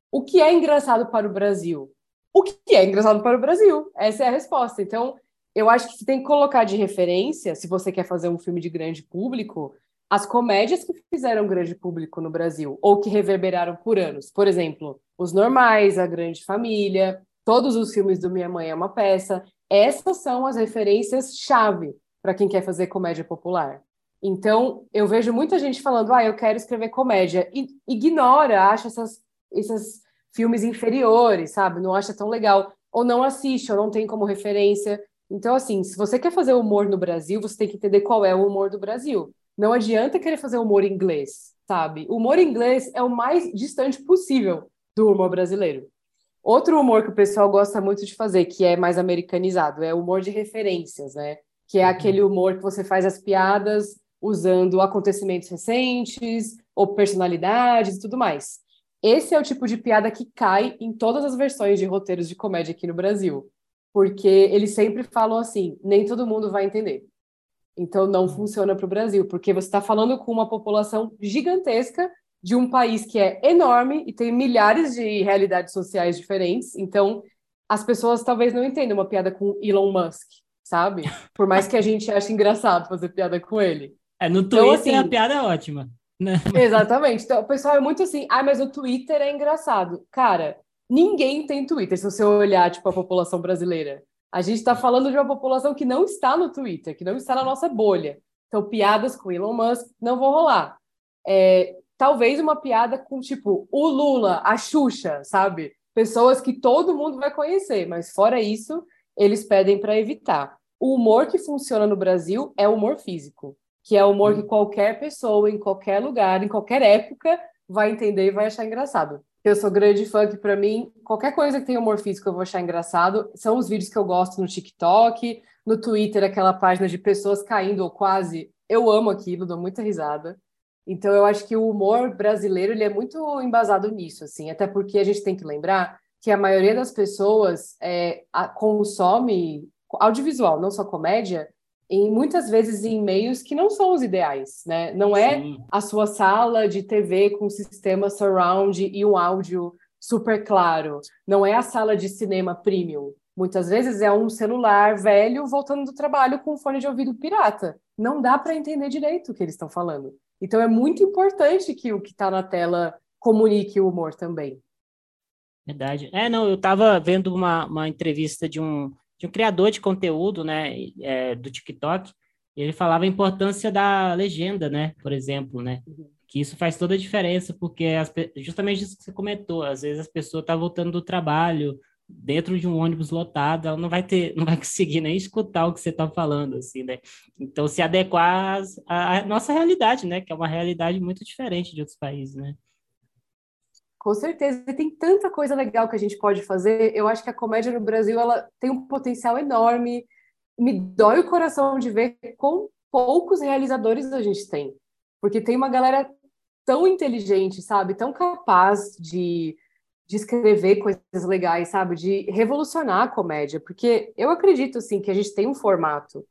O que é engraçado para o Brasil? O que é engraçado para o Brasil? Essa é a resposta. Então, eu acho que você tem que colocar de referência, se você quer fazer um filme de grande público, as comédias que fizeram grande público no Brasil, ou que reverberaram por anos. Por exemplo, Os Normais, A Grande Família, todos os filmes do Minha Mãe é uma Peça. Essas são as referências-chave para quem quer fazer comédia popular. Então, eu vejo muita gente falando, ah, eu quero escrever comédia, e ignora, acha essas, esses filmes inferiores, sabe? Não acha tão legal, ou não assiste, ou não tem como referência. Então, assim, se você quer fazer humor no Brasil, você tem que entender qual é o humor do Brasil. Não adianta querer fazer humor inglês, sabe? O humor inglês é o mais distante possível do humor brasileiro. Outro humor que o pessoal gosta muito de fazer, que é mais americanizado, é o humor de referências, né? Que é uhum. aquele humor que você faz as piadas usando acontecimentos recentes ou personalidades e tudo mais. Esse é o tipo de piada que cai em todas as versões de roteiros de comédia aqui no Brasil, porque eles sempre falam assim: nem todo mundo vai entender. Então não funciona para o Brasil, porque você está falando com uma população gigantesca de um país que é enorme e tem milhares de realidades sociais diferentes. Então as pessoas talvez não entendam uma piada com Elon Musk, sabe? Por mais que a gente ache engraçado fazer piada com ele.
É, no então, Twitter então, assim, a piada é ótima.
Né? Exatamente. Então, o pessoal é muito assim, ah, mas o Twitter é engraçado. Cara, ninguém tem Twitter, se você olhar, tipo, a população brasileira. A gente está falando de uma população que não está no Twitter, que não está na nossa bolha. Então, piadas com Elon Musk não vão rolar. É, talvez uma piada com, tipo, o Lula, a Xuxa, sabe? Pessoas que todo mundo vai conhecer, mas fora isso, eles pedem para evitar. O humor que funciona no Brasil é o humor físico que é o humor que hum. qualquer pessoa, em qualquer lugar, em qualquer época, vai entender e vai achar engraçado. Eu sou grande fã que, para mim, qualquer coisa que tenha humor físico eu vou achar engraçado. São os vídeos que eu gosto no TikTok, no Twitter, aquela página de pessoas caindo ou quase. Eu amo aquilo, dou muita risada. Então eu acho que o humor brasileiro ele é muito embasado nisso, assim, até porque a gente tem que lembrar que a maioria das pessoas é, a, consome audiovisual, não só comédia, em muitas vezes em meios que não são os ideais, né? Não é Sim. a sua sala de TV com sistema surround e um áudio super claro. Não é a sala de cinema premium. Muitas vezes é um celular velho voltando do trabalho com um fone de ouvido pirata. Não dá para entender direito o que eles estão falando. Então é muito importante que o que está na tela comunique o humor também.
Verdade. É, não, eu estava vendo uma, uma entrevista de um, de um criador de conteúdo, né, é, do TikTok, e ele falava a importância da legenda, né, por exemplo, né, uhum. que isso faz toda a diferença, porque as, justamente isso que você comentou, às vezes as pessoas estão tá voltando do trabalho, dentro de um ônibus lotado, ela não vai ter, não vai conseguir nem escutar o que você está falando, assim, né? Então, se adequar à, nossa realidade, né? Que é uma realidade muito diferente de outros países, né?
Com certeza, tem tanta coisa legal que a gente pode fazer. Eu acho que a comédia no Brasil ela tem um potencial enorme. Me dói o coração de ver quão poucos realizadores a gente tem, porque tem uma galera tão inteligente, sabe, tão capaz de, de escrever coisas legais, sabe, de revolucionar a comédia, porque eu acredito assim que a gente tem um formato,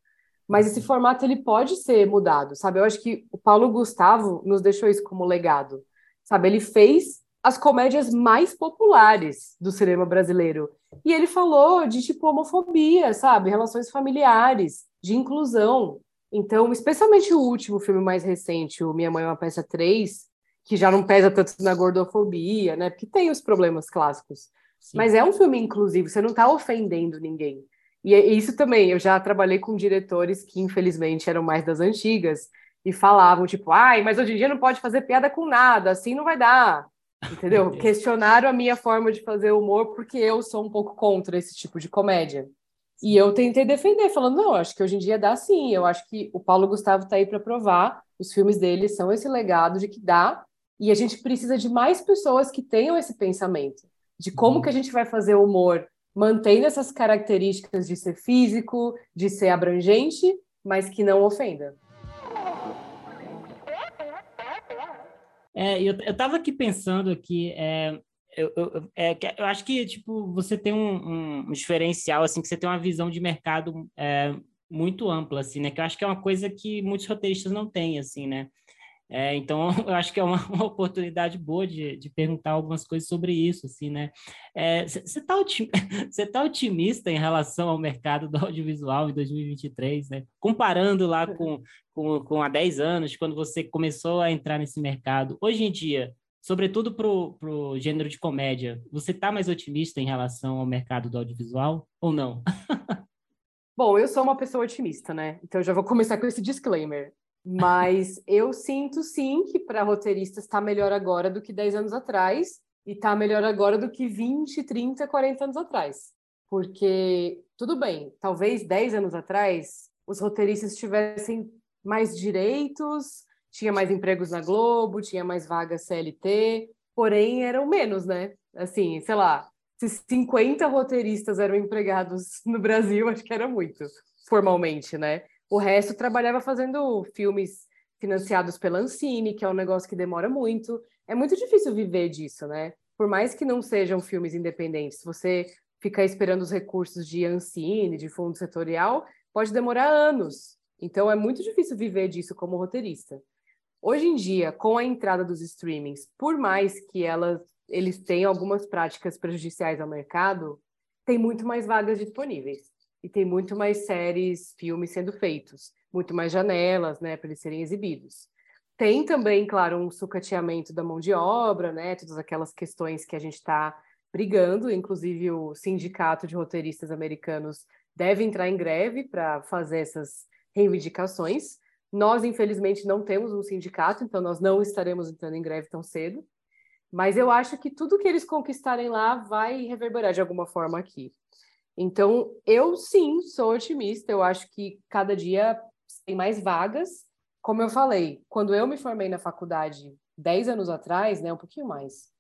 mas esse formato ele pode ser mudado, sabe? Eu acho que o Paulo Gustavo nos deixou isso como legado, sabe? Ele fez as comédias mais populares do cinema brasileiro. E ele falou de tipo homofobia, sabe? Relações familiares, de inclusão. Então, especialmente o último filme mais recente, o Minha Mãe é uma Peça 3, que já não pesa tanto na gordofobia, né? Porque tem os problemas clássicos. Sim. Mas é um filme inclusivo, você não está ofendendo ninguém. E é isso também, eu já trabalhei com diretores que, infelizmente, eram mais das antigas e falavam, tipo, ai, mas hoje em dia não pode fazer piada com nada, assim não vai dar. Entendeu? Questionaram a minha forma de fazer humor porque eu sou um pouco contra esse tipo de comédia. E eu tentei defender, falando, não, acho que hoje em dia dá sim. Eu acho que o Paulo Gustavo está aí para provar. Os filmes dele são esse legado de que dá. E a gente precisa de mais pessoas que tenham esse pensamento de como uhum. que a gente vai fazer o humor mantendo essas características de ser físico, de ser abrangente, mas que não ofenda.
É, eu, eu tava aqui pensando aqui, é, eu, eu, é, eu acho que, tipo, você tem um, um, diferencial, assim, que você tem uma visão de mercado é, muito ampla, assim, né? Que eu acho que é uma coisa que muitos roteiristas não têm, assim, né? É, então, eu acho que é uma, uma oportunidade boa de, de, perguntar algumas coisas sobre isso, assim, né? Você é, está otim, tá otimista em relação ao mercado do audiovisual em 2023, né? Comparando lá com, com, com há 10 anos, quando você começou a entrar nesse mercado. Hoje em dia, sobretudo para o gênero de comédia, você está mais otimista em relação ao mercado do audiovisual ou não?
Bom, eu sou uma pessoa otimista, né? Então eu já vou começar com esse disclaimer. Mas eu sinto sim que para roteiristas está melhor agora do que 10 anos atrás e está melhor agora do que 20, 30, 40 anos atrás. Porque, tudo bem, talvez 10 anos atrás os roteiristas tivessem mais direitos, tinha mais empregos na Globo, tinha mais vagas CLT, porém eram menos, né? Assim, sei lá, se 50 roteiristas eram empregados no Brasil, acho que era muito, formalmente, né? O resto trabalhava fazendo filmes financiados pela Ancine, que é um negócio que demora muito. É muito difícil viver disso, né? Por mais que não sejam filmes independentes, você ficar esperando os recursos de Ancine, de fundo setorial, pode demorar anos. Então é muito difícil viver disso como roteirista. Hoje em dia, com a entrada dos streamings, por mais que eles tenham algumas práticas prejudiciais ao mercado, tem muito mais vagas disponíveis e tem muito mais séries, filmes sendo feitos, muito mais janelas, né, para eles serem exibidos. Tem também, claro, um sucateamento da mão de obra, né, todas aquelas questões que a gente está brigando, inclusive o sindicato de roteiristas americanos deve entrar em greve para fazer essas reivindicações. Nós, infelizmente, não temos um sindicato, então nós não estaremos entrando em greve tão cedo. Mas eu acho que tudo que eles conquistarem lá vai reverberar de alguma forma aqui. Então, eu sim sou otimista, eu acho que cada dia tem mais vagas. Como eu falei, quando eu me formei na faculdade 10 anos atrás, né, um pouquinho mais,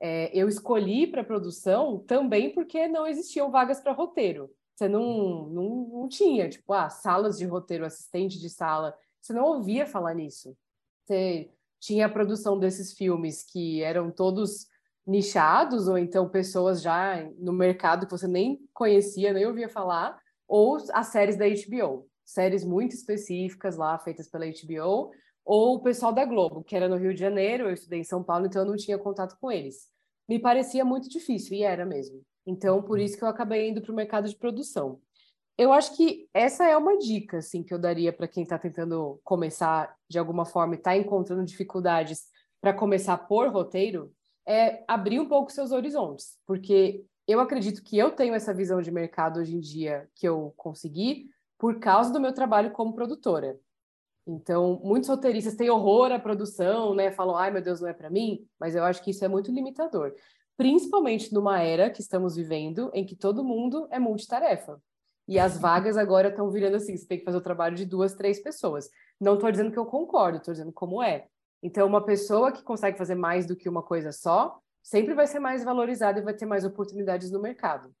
é, eu escolhi para produção também porque não existiam vagas para roteiro. Você não, não, não tinha, tipo, ah, salas de roteiro, assistente de sala. Você não ouvia falar nisso. Você tinha a produção desses filmes que eram todos nichados, ou então pessoas já no mercado que você nem conhecia, nem ouvia falar, ou as séries da HBO, séries muito específicas lá, feitas pela HBO, ou o pessoal da Globo, que era no Rio de Janeiro, eu estudei em São Paulo, então eu não tinha contato com eles. Me parecia muito difícil, e era mesmo. Então, por isso que eu acabei indo para o mercado de produção. Eu acho que essa é uma dica, assim, que eu daria para quem está tentando começar de alguma forma e está encontrando dificuldades para começar por roteiro, é abrir um pouco seus horizontes, porque eu acredito que eu tenho essa visão de mercado hoje em dia que eu consegui por causa do meu trabalho como produtora. Então, muitos roteiristas têm horror à produção, né? Falam, ai meu Deus, não é para mim, mas eu acho que isso é muito limitador. Principalmente numa era que estamos vivendo em que todo mundo é multitarefa. E as vagas agora estão virando assim: você tem que fazer o trabalho de duas, três pessoas. Não estou dizendo que eu concordo, estou dizendo como é. Então, uma pessoa que consegue fazer mais do que uma coisa só, sempre vai ser mais valorizada e vai ter mais oportunidades no mercado.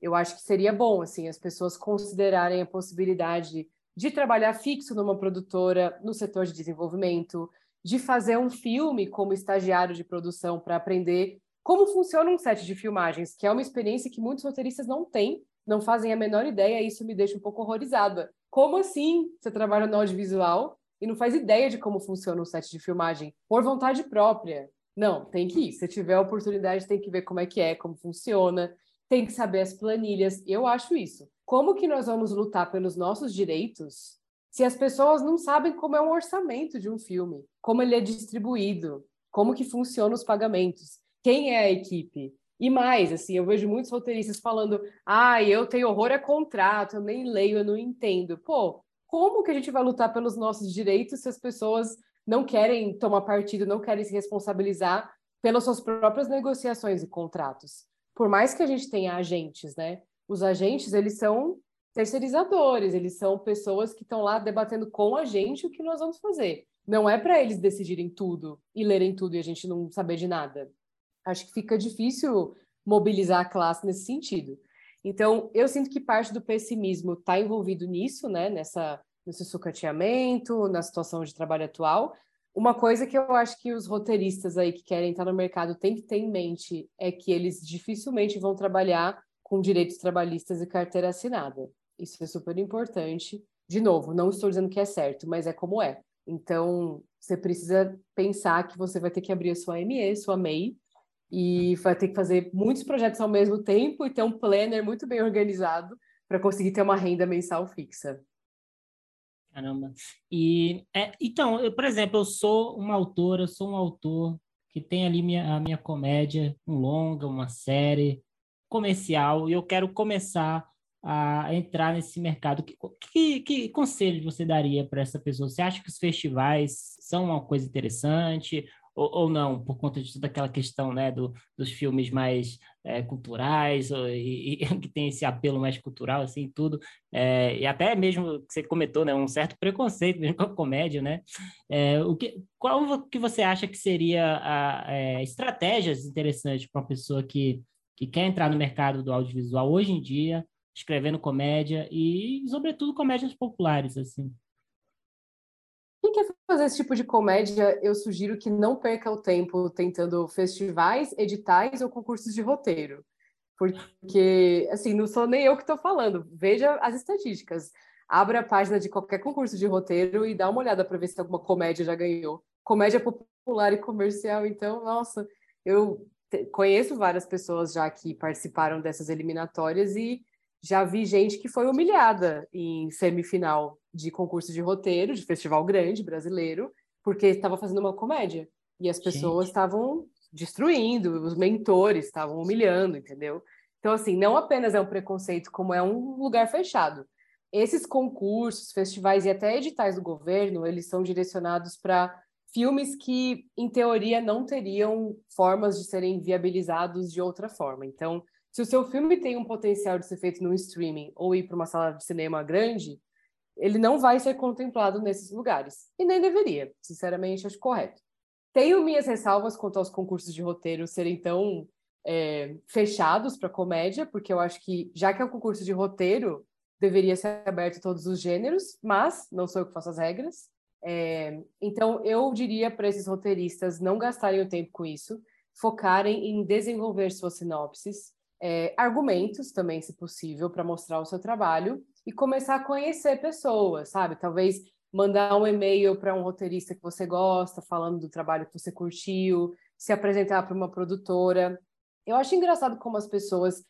Eu acho que seria bom, assim, as pessoas considerarem a possibilidade de trabalhar fixo numa produtora no setor de desenvolvimento, de fazer um filme como estagiário de produção para aprender como funciona um set de filmagens, que é uma experiência que muitos roteiristas não têm, não fazem a menor ideia, e isso me deixa um pouco horrorizada. Como assim você trabalha no audiovisual e não faz ideia de como funciona um set de filmagem por vontade própria. Não, tem que ir. Se tiver a oportunidade, tem que ver como é que é, como funciona, tem que saber as planilhas. Eu acho isso. Como que nós vamos lutar pelos nossos direitos se as pessoas não sabem como é o orçamento de um filme, como ele é distribuído, como que funcionam os pagamentos, quem é a equipe? E mais, assim, eu vejo muitos roteiristas falando: "Ah, eu tenho horror a contrato, eu nem leio, eu não entendo". Pô, como que a gente vai lutar pelos nossos direitos se as pessoas não querem tomar partido, não querem se responsabilizar pelas suas próprias negociações e contratos? Por mais que a gente tenha agentes, né? Os agentes, eles são terceirizadores, eles são pessoas que estão lá debatendo com a gente o que nós vamos fazer. Não é para eles decidirem tudo e lerem tudo e a gente não saber de nada. Acho que fica difícil mobilizar a classe nesse sentido. Então, eu sinto que parte do pessimismo está envolvido nisso, né? Nessa, nesse sucateamento, na situação de trabalho atual. Uma coisa que eu acho que os roteiristas aí que querem estar no mercado têm que ter em mente é que eles dificilmente vão trabalhar com direitos trabalhistas e carteira assinada. Isso é super importante. De novo, não estou dizendo que é certo, mas é como é. Então, você precisa pensar que você vai ter que abrir a sua ME, sua MEI, e vai ter que fazer muitos projetos ao mesmo tempo e ter um planner muito bem organizado para conseguir ter uma renda mensal fixa.
Caramba. E é, então, eu, por exemplo, eu sou uma autora, sou um autor que tem ali minha, a minha comédia, um longa, uma série comercial, e eu quero começar a entrar nesse mercado. Que, que, que conselho você daria para essa pessoa? Você acha que os festivais são uma coisa interessante? Ou, ou não, por conta de toda aquela questão né, do, dos filmes mais é, culturais, ou, e, e, que tem esse apelo mais cultural, assim, tudo, é, e até mesmo que você comentou, né, um certo preconceito mesmo com a comédia, né? É, o que, qual que você acha que seria a, é, estratégias interessantes para uma pessoa que, que quer entrar no mercado do audiovisual hoje em dia, escrevendo comédia e, sobretudo, comédias populares, assim?
Fazer esse tipo de comédia, eu sugiro que não perca o tempo tentando festivais, editais ou concursos de roteiro. Porque, assim, não sou nem eu que estou falando. Veja as estatísticas. Abra a página de qualquer concurso de roteiro e dá uma olhada para ver se alguma comédia já ganhou. Comédia popular e comercial, então, nossa, eu conheço várias pessoas já que participaram dessas eliminatórias e já vi gente que foi humilhada em semifinal de concurso de roteiro, de festival grande brasileiro, porque estava fazendo uma comédia. E as pessoas estavam destruindo, os mentores estavam humilhando, entendeu? Então, assim, não apenas é um preconceito, como é um lugar fechado. Esses concursos, festivais e até editais do governo, eles são direcionados para filmes que, em teoria, não teriam formas de serem viabilizados de outra forma. Então, se o seu filme tem um potencial de ser feito no streaming ou ir para uma sala de cinema grande, ele não vai ser contemplado nesses lugares. E nem deveria, sinceramente, acho correto. Tenho minhas ressalvas quanto aos concursos de roteiro serem tão é, fechados para comédia, porque eu acho que, já que é um concurso de roteiro, deveria ser aberto a todos os gêneros, mas não sou eu que faço as regras. É, então, eu diria para esses roteiristas não gastarem o tempo com isso, focarem em desenvolver suas sinopses, é, argumentos também, se possível, para mostrar o seu trabalho e começar a conhecer pessoas, sabe? Talvez mandar um e-mail para um roteirista que você gosta, falando do trabalho que você curtiu, se apresentar para uma produtora. Eu acho engraçado como as pessoas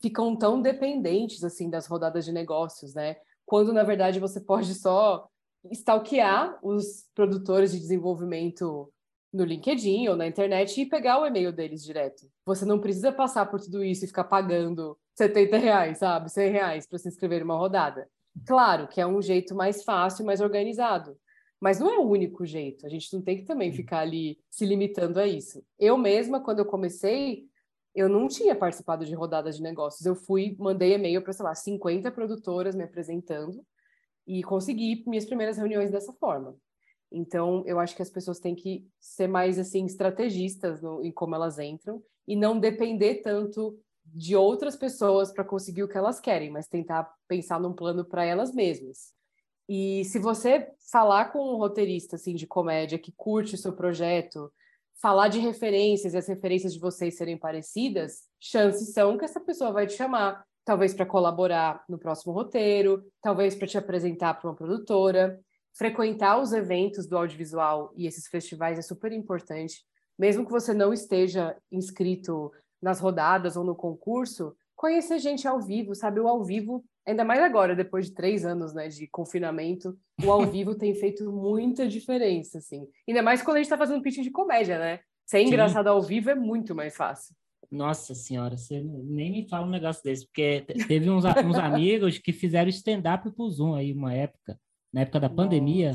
ficam tão dependentes assim das rodadas de negócios, né? Quando na verdade você pode só stalkear os produtores de desenvolvimento no LinkedIn ou na internet e pegar o e-mail deles direto. Você não precisa passar por tudo isso e ficar pagando 70 reais, sabe? 100 reais para se inscrever numa rodada. Claro que é um jeito mais fácil, mais organizado. Mas não é o único jeito. A gente não tem que também ficar ali se limitando a isso. Eu mesma, quando eu comecei, eu não tinha participado de rodadas de negócios. Eu fui, mandei e-mail para, sei lá, 50 produtoras me apresentando e consegui minhas primeiras reuniões dessa forma. Então, eu acho que as pessoas têm que ser mais assim estrategistas no, em como elas entram e não depender tanto de outras pessoas para conseguir o que elas querem, mas tentar pensar num plano para elas mesmas. E se você falar com um roteirista assim de comédia que curte o seu projeto, falar de referências e as referências de vocês serem parecidas, chances são que essa pessoa vai te chamar, talvez para colaborar no próximo roteiro, talvez para te apresentar para uma produtora frequentar os eventos do audiovisual e esses festivais é super importante. Mesmo que você não esteja inscrito nas rodadas ou no concurso, conhecer gente ao vivo, sabe? O ao vivo, ainda mais agora, depois de três anos né, de confinamento, o ao vivo tem feito muita diferença, assim. Ainda mais quando a gente está fazendo pitch de comédia, né? Ser engraçado Sim. ao vivo é muito mais fácil.
Nossa senhora, você nem me fala um negócio desse, porque teve uns, uns amigos que fizeram stand-up pro Zoom aí, uma época na época da Nossa. pandemia,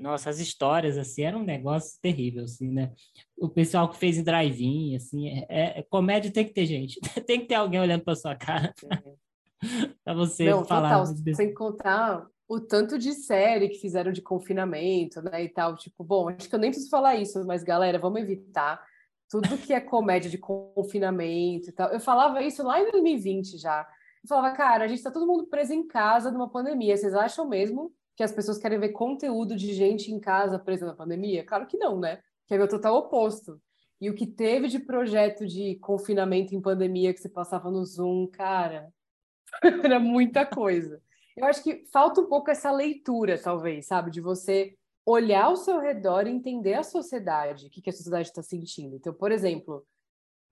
nossa, as histórias, assim, era um negócio terrível, assim, né? O pessoal que fez em drive-in, assim, é, é, comédia tem que ter gente, tem que ter alguém olhando para sua cara para você Não, falar.
Total, sem contar o tanto de série que fizeram de confinamento, né, e tal, tipo, bom, acho que eu nem preciso falar isso, mas galera, vamos evitar tudo que é comédia de confinamento e tal. Eu falava isso lá em 2020 já. Eu falava, cara, a gente tá todo mundo preso em casa numa pandemia, vocês acham mesmo que as pessoas querem ver conteúdo de gente em casa presa na pandemia? Claro que não, né? Quer ver o total oposto. E o que teve de projeto de confinamento em pandemia que você passava no Zoom, cara, era muita coisa. Eu acho que falta um pouco essa leitura, talvez, sabe? De você olhar ao seu redor e entender a sociedade, o que, que a sociedade está sentindo. Então, por exemplo,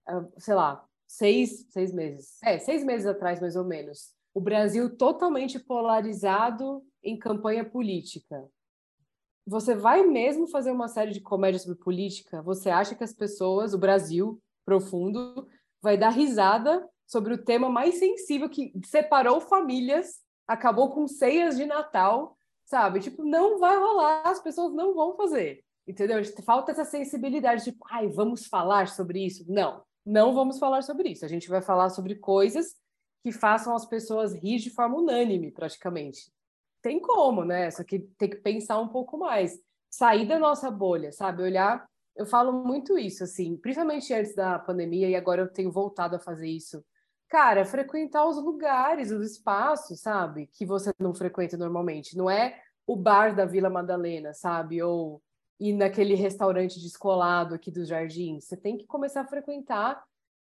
ah, sei lá, seis, seis meses, é, seis meses atrás, mais ou menos, o Brasil totalmente polarizado em campanha política. Você vai mesmo fazer uma série de comédia sobre política? Você acha que as pessoas, o Brasil profundo, vai dar risada sobre o tema mais sensível que separou famílias, acabou com ceias de Natal, sabe? Tipo, não vai rolar, as pessoas não vão fazer. Entendeu? Falta essa sensibilidade, tipo, ai, vamos falar sobre isso. Não, não vamos falar sobre isso. A gente vai falar sobre coisas que façam as pessoas rir de forma unânime, praticamente. Tem como, né? Só que tem que pensar um pouco mais. Sair da nossa bolha, sabe? Olhar. Eu falo muito isso, assim, principalmente antes da pandemia, e agora eu tenho voltado a fazer isso. Cara, frequentar os lugares, os espaços, sabe? Que você não frequenta normalmente. Não é o bar da Vila Madalena, sabe? Ou ir naquele restaurante descolado aqui dos jardins. Você tem que começar a frequentar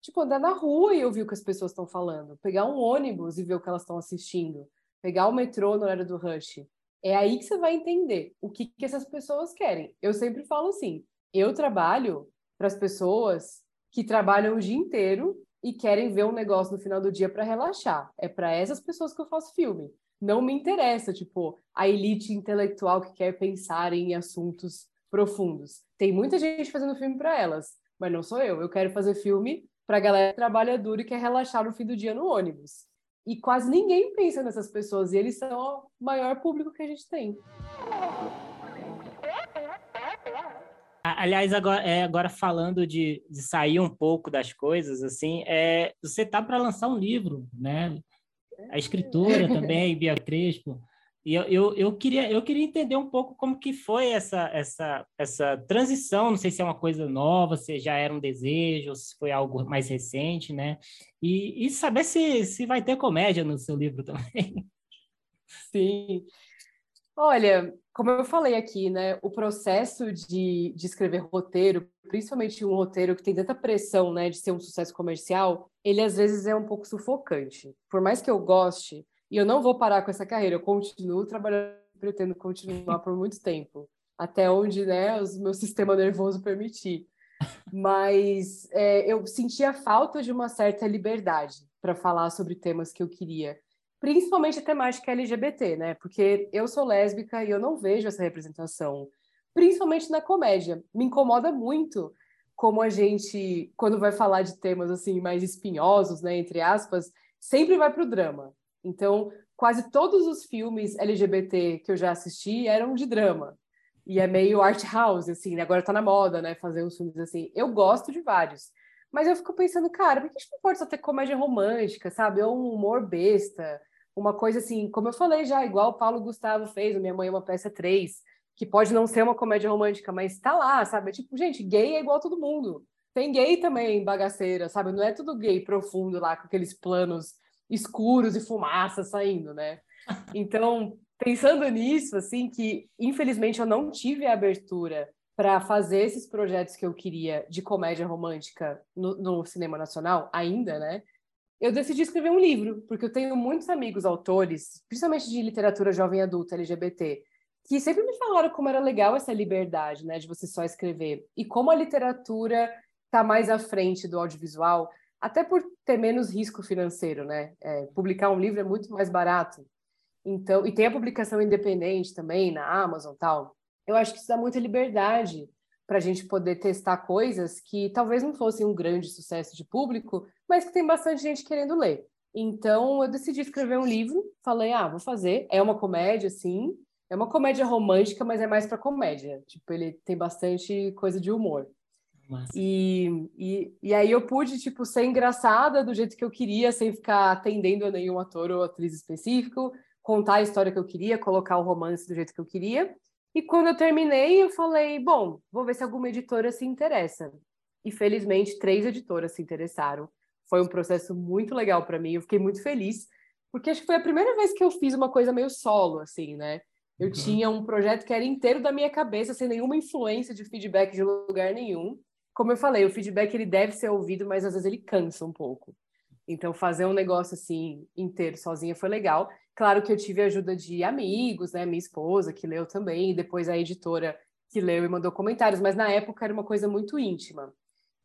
tipo, andar na rua e ouvir o que as pessoas estão falando, pegar um ônibus e ver o que elas estão assistindo, pegar o metrô no horário do rush. É aí que você vai entender o que, que essas pessoas querem. Eu sempre falo assim: eu trabalho para as pessoas que trabalham o dia inteiro e querem ver um negócio no final do dia para relaxar. É para essas pessoas que eu faço filme. Não me interessa, tipo, a elite intelectual que quer pensar em assuntos profundos. Tem muita gente fazendo filme para elas, mas não sou eu. Eu quero fazer filme para a galera que trabalha duro e quer relaxar no fim do dia no ônibus. E quase ninguém pensa nessas pessoas, e eles são o maior público que a gente tem.
Aliás, agora, é, agora falando de, de, sair um pouco das coisas, assim, é, você tá para lançar um livro, né? A escritora também, Bia Crespo. E eu, eu, eu, queria, eu queria entender um pouco como que foi essa, essa, essa transição, não sei se é uma coisa nova, se já era um desejo, se foi algo mais recente, né? E, e saber se, se vai ter comédia no seu livro também.
Sim. Olha, como eu falei aqui, né, o processo de, de escrever roteiro, principalmente um roteiro que tem tanta pressão, né, de ser um sucesso comercial, ele às vezes é um pouco sufocante. Por mais que eu goste, e eu não vou parar com essa carreira, eu continuo trabalhando, pretendo continuar por muito tempo, até onde, né, o meu sistema nervoso permitir. Mas é, eu sentia falta de uma certa liberdade para falar sobre temas que eu queria principalmente a temática LGBT, né? Porque eu sou lésbica e eu não vejo essa representação, principalmente na comédia. Me incomoda muito como a gente, quando vai falar de temas assim mais espinhosos, né, entre aspas, sempre vai para o drama. Então, quase todos os filmes LGBT que eu já assisti eram de drama. E é meio art house, assim, né? agora tá na moda, né, fazer uns filmes assim. Eu gosto de vários. Mas eu fico pensando, cara, por que a gente não pode só ter comédia romântica, sabe? Ou um humor besta, uma coisa assim, como eu falei já, igual o Paulo Gustavo fez, Minha Mãe é uma Peça 3, que pode não ser uma comédia romântica, mas tá lá, sabe? É tipo, gente, gay é igual todo mundo. Tem gay também, bagaceira, sabe? Não é tudo gay profundo lá, com aqueles planos escuros e fumaça saindo, né? Então, pensando nisso, assim, que infelizmente eu não tive a abertura para fazer esses projetos que eu queria de comédia romântica no, no cinema nacional, ainda, né? eu decidi escrever um livro, porque eu tenho muitos amigos autores, principalmente de literatura jovem adulta LGBT, que sempre me falaram como era legal essa liberdade, né, de você só escrever. E como a literatura está mais à frente do audiovisual, até por ter menos risco financeiro, né? É, publicar um livro é muito mais barato. Então, e tem a publicação independente também na Amazon tal. Eu acho que isso dá muita liberdade para a gente poder testar coisas que talvez não fossem um grande sucesso de público, mas que tem bastante gente querendo ler. Então, eu decidi escrever um livro, falei, ah, vou fazer. É uma comédia, sim. É uma comédia romântica, mas é mais para comédia. Tipo, ele tem bastante coisa de humor. E, e, e aí eu pude, tipo, ser engraçada do jeito que eu queria, sem ficar atendendo a nenhum ator ou atriz específico, contar a história que eu queria, colocar o romance do jeito que eu queria. E quando eu terminei, eu falei, bom, vou ver se alguma editora se interessa. E felizmente, três editoras se interessaram. Foi um processo muito legal para mim, eu fiquei muito feliz, porque acho que foi a primeira vez que eu fiz uma coisa meio solo, assim, né? Eu uhum. tinha um projeto que era inteiro da minha cabeça, sem nenhuma influência de feedback de lugar nenhum. Como eu falei, o feedback ele deve ser ouvido, mas às vezes ele cansa um pouco. Então, fazer um negócio assim inteiro sozinha foi legal. Claro que eu tive ajuda de amigos, né? Minha esposa, que leu também, depois a editora que leu e mandou comentários, mas na época era uma coisa muito íntima.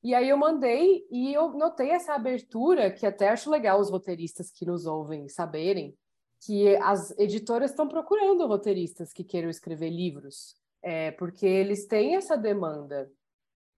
E aí eu mandei e eu notei essa abertura, que até acho legal os roteiristas que nos ouvem saberem, que as editoras estão procurando roteiristas que queiram escrever livros, é, porque eles têm essa demanda.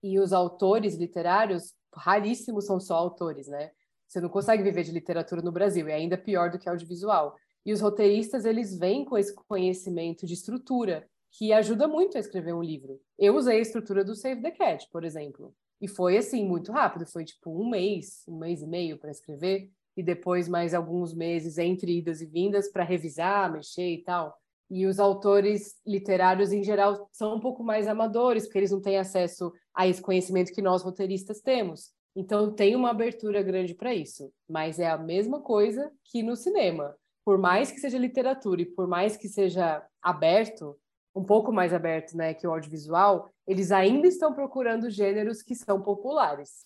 E os autores literários, raríssimos são só autores, né? Você não consegue viver de literatura no Brasil, é ainda pior do que audiovisual. E os roteiristas, eles vêm com esse conhecimento de estrutura, que ajuda muito a escrever um livro. Eu usei a estrutura do Save the Cat, por exemplo. E foi, assim, muito rápido. Foi, tipo, um mês, um mês e meio para escrever. E depois mais alguns meses entre idas e vindas para revisar, mexer e tal. E os autores literários, em geral, são um pouco mais amadores, porque eles não têm acesso a esse conhecimento que nós roteiristas temos. Então tem uma abertura grande para isso, mas é a mesma coisa que no cinema. Por mais que seja literatura e por mais que seja aberto, um pouco mais aberto, né, que o audiovisual, eles ainda estão procurando gêneros que são populares.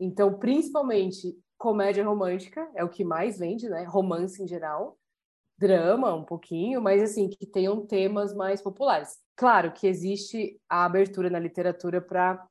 Então, principalmente comédia romântica é o que mais vende, né? Romance em geral, drama um pouquinho, mas assim que tenham temas mais populares. Claro que existe a abertura na literatura para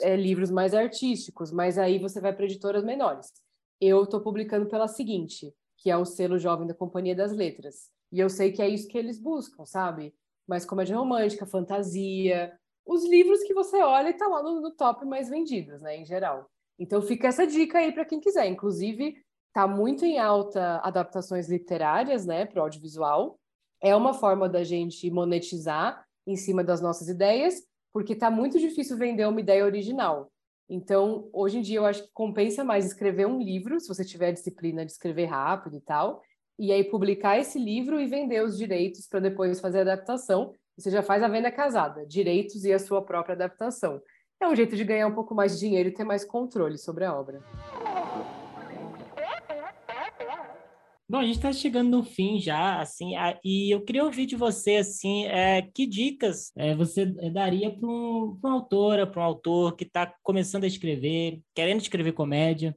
é, livros mais artísticos, mas aí você vai para editoras menores. Eu estou publicando pela seguinte, que é o selo jovem da Companhia das Letras. E eu sei que é isso que eles buscam, sabe? Mais comédia romântica, fantasia, os livros que você olha e tá lá no, no top mais vendidos, né, em geral. Então fica essa dica aí para quem quiser. Inclusive, tá muito em alta adaptações literárias, né, para o audiovisual. É uma forma da gente monetizar em cima das nossas ideias porque está muito difícil vender uma ideia original. Então, hoje em dia, eu acho que compensa mais escrever um livro, se você tiver disciplina de escrever rápido e tal, e aí publicar esse livro e vender os direitos para depois fazer a adaptação. Você já faz a venda casada, direitos e a sua própria adaptação. É um jeito de ganhar um pouco mais de dinheiro e ter mais controle sobre a obra.
Bom, a gente está chegando no fim já, assim, e eu queria ouvir de você, assim, é, que dicas é, você daria para um, uma autora, para um autor que está começando a escrever, querendo escrever comédia?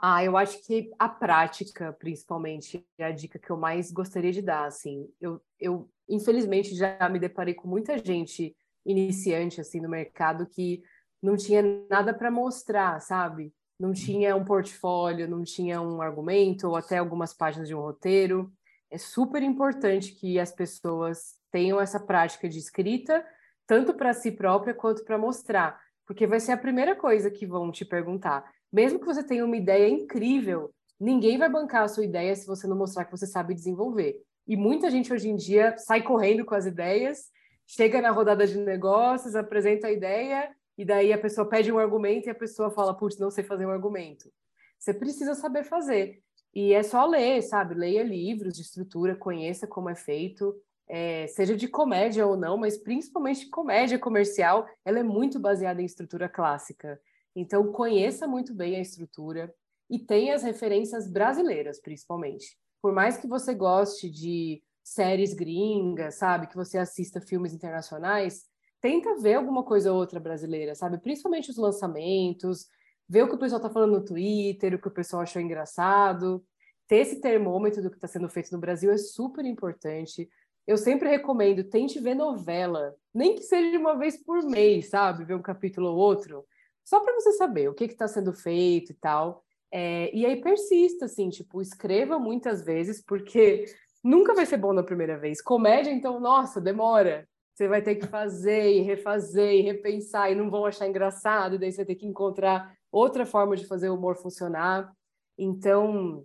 Ah, eu acho que a prática, principalmente, é a dica que eu mais gostaria de dar, assim. Eu, eu infelizmente, já me deparei com muita gente iniciante, assim, no mercado que não tinha nada para mostrar, sabe? Não tinha um portfólio, não tinha um argumento ou até algumas páginas de um roteiro. É super importante que as pessoas tenham essa prática de escrita, tanto para si própria quanto para mostrar, porque vai ser a primeira coisa que vão te perguntar. Mesmo que você tenha uma ideia incrível, ninguém vai bancar a sua ideia se você não mostrar que você sabe desenvolver. E muita gente hoje em dia sai correndo com as ideias, chega na rodada de negócios, apresenta a ideia e daí a pessoa pede um argumento e a pessoa fala, putz, não sei fazer um argumento. Você precisa saber fazer. E é só ler, sabe? Leia livros de estrutura, conheça como é feito, é, seja de comédia ou não, mas principalmente comédia comercial, ela é muito baseada em estrutura clássica. Então, conheça muito bem a estrutura e tenha as referências brasileiras, principalmente. Por mais que você goste de séries gringas, sabe? Que você assista filmes internacionais, tenta ver alguma coisa ou outra brasileira, sabe? Principalmente os lançamentos, ver o que o pessoal tá falando no Twitter, o que o pessoal achou engraçado. Ter esse termômetro do que está sendo feito no Brasil é super importante. Eu sempre recomendo, tente ver novela, nem que seja uma vez por mês, sabe? Ver um capítulo ou outro, só para você saber o que está sendo feito e tal. É, e aí persista, assim, tipo, escreva muitas vezes, porque nunca vai ser bom na primeira vez. Comédia, então, nossa, demora você vai ter que fazer e refazer e repensar e não vão achar engraçado, daí você vai ter que encontrar outra forma de fazer o humor funcionar. Então,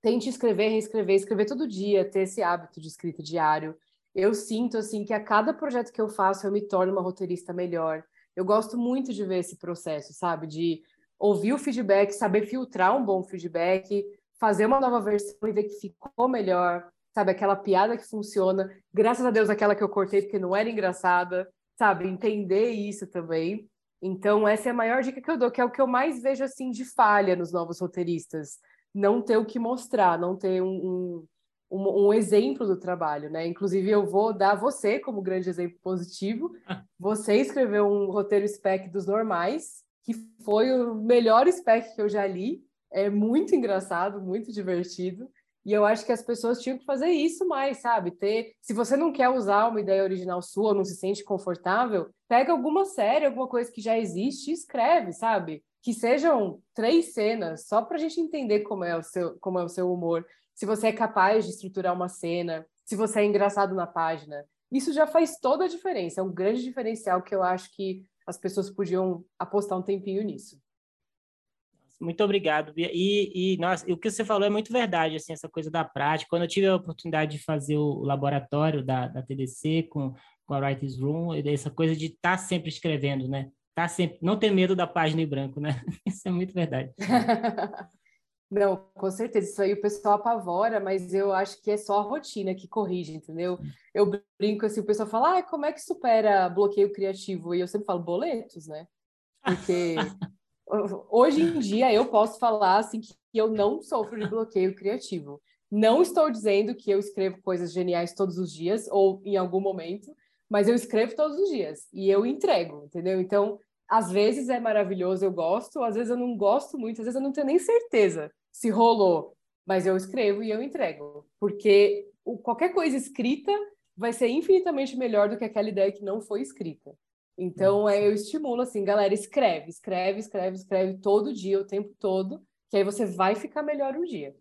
tente escrever, reescrever, escrever todo dia, ter esse hábito de escrita diário. Eu sinto assim que a cada projeto que eu faço eu me torno uma roteirista melhor. Eu gosto muito de ver esse processo, sabe? De ouvir o feedback, saber filtrar um bom feedback, fazer uma nova versão e ver que ficou melhor, sabe? Aquela piada que funciona. Graças a Deus, aquela que eu cortei porque não era engraçada, sabe? Entender isso também. Então, essa é a maior dica que eu dou, que é o que eu mais vejo, assim, de falha nos novos roteiristas. Não ter o que mostrar, não ter um, um, um, um exemplo do trabalho, né? Inclusive, eu vou dar você como grande exemplo positivo. Você escreveu um roteiro spec dos normais, que foi o melhor spec que eu já li. É muito engraçado, muito divertido. E eu acho que as pessoas tinham que fazer isso mais, sabe? Ter, se você não quer usar uma ideia original sua, não se sente confortável, pega alguma série, alguma coisa que já existe e escreve, sabe? Que sejam três cenas, só para a gente entender como é o seu, como é o seu humor. Se você é capaz de estruturar uma cena, se você é engraçado na página, isso já faz toda a diferença. É um grande diferencial que eu acho que as pessoas podiam apostar um tempinho nisso.
Muito obrigado. E, e nossa, o que você falou é muito verdade, assim, essa coisa da prática. Quando eu tive a oportunidade de fazer o laboratório da, da TDC com, com a Writers Room, essa coisa de estar tá sempre escrevendo, né? Tá sempre, não ter medo da página em branco, né? Isso é muito verdade.
Não, com certeza, isso aí o pessoal apavora, mas eu acho que é só a rotina que corrige, entendeu? Eu brinco assim, o pessoal fala, ah, como é que supera bloqueio criativo? E eu sempre falo, boletos, né? Porque hoje em dia eu posso falar assim que eu não sofro de bloqueio criativo. Não estou dizendo que eu escrevo coisas geniais todos os dias ou em algum momento, mas eu escrevo todos os dias e eu entrego, entendeu? Então, às vezes é maravilhoso, eu gosto, às vezes eu não gosto muito, às vezes eu não tenho nem certeza se rolou, mas eu escrevo e eu entrego, porque qualquer coisa escrita vai ser infinitamente melhor do que aquela ideia que não foi escrita. Então, é, eu estimulo assim, galera, escreve, escreve, escreve, escreve todo dia, o tempo todo, que aí você vai ficar melhor um dia.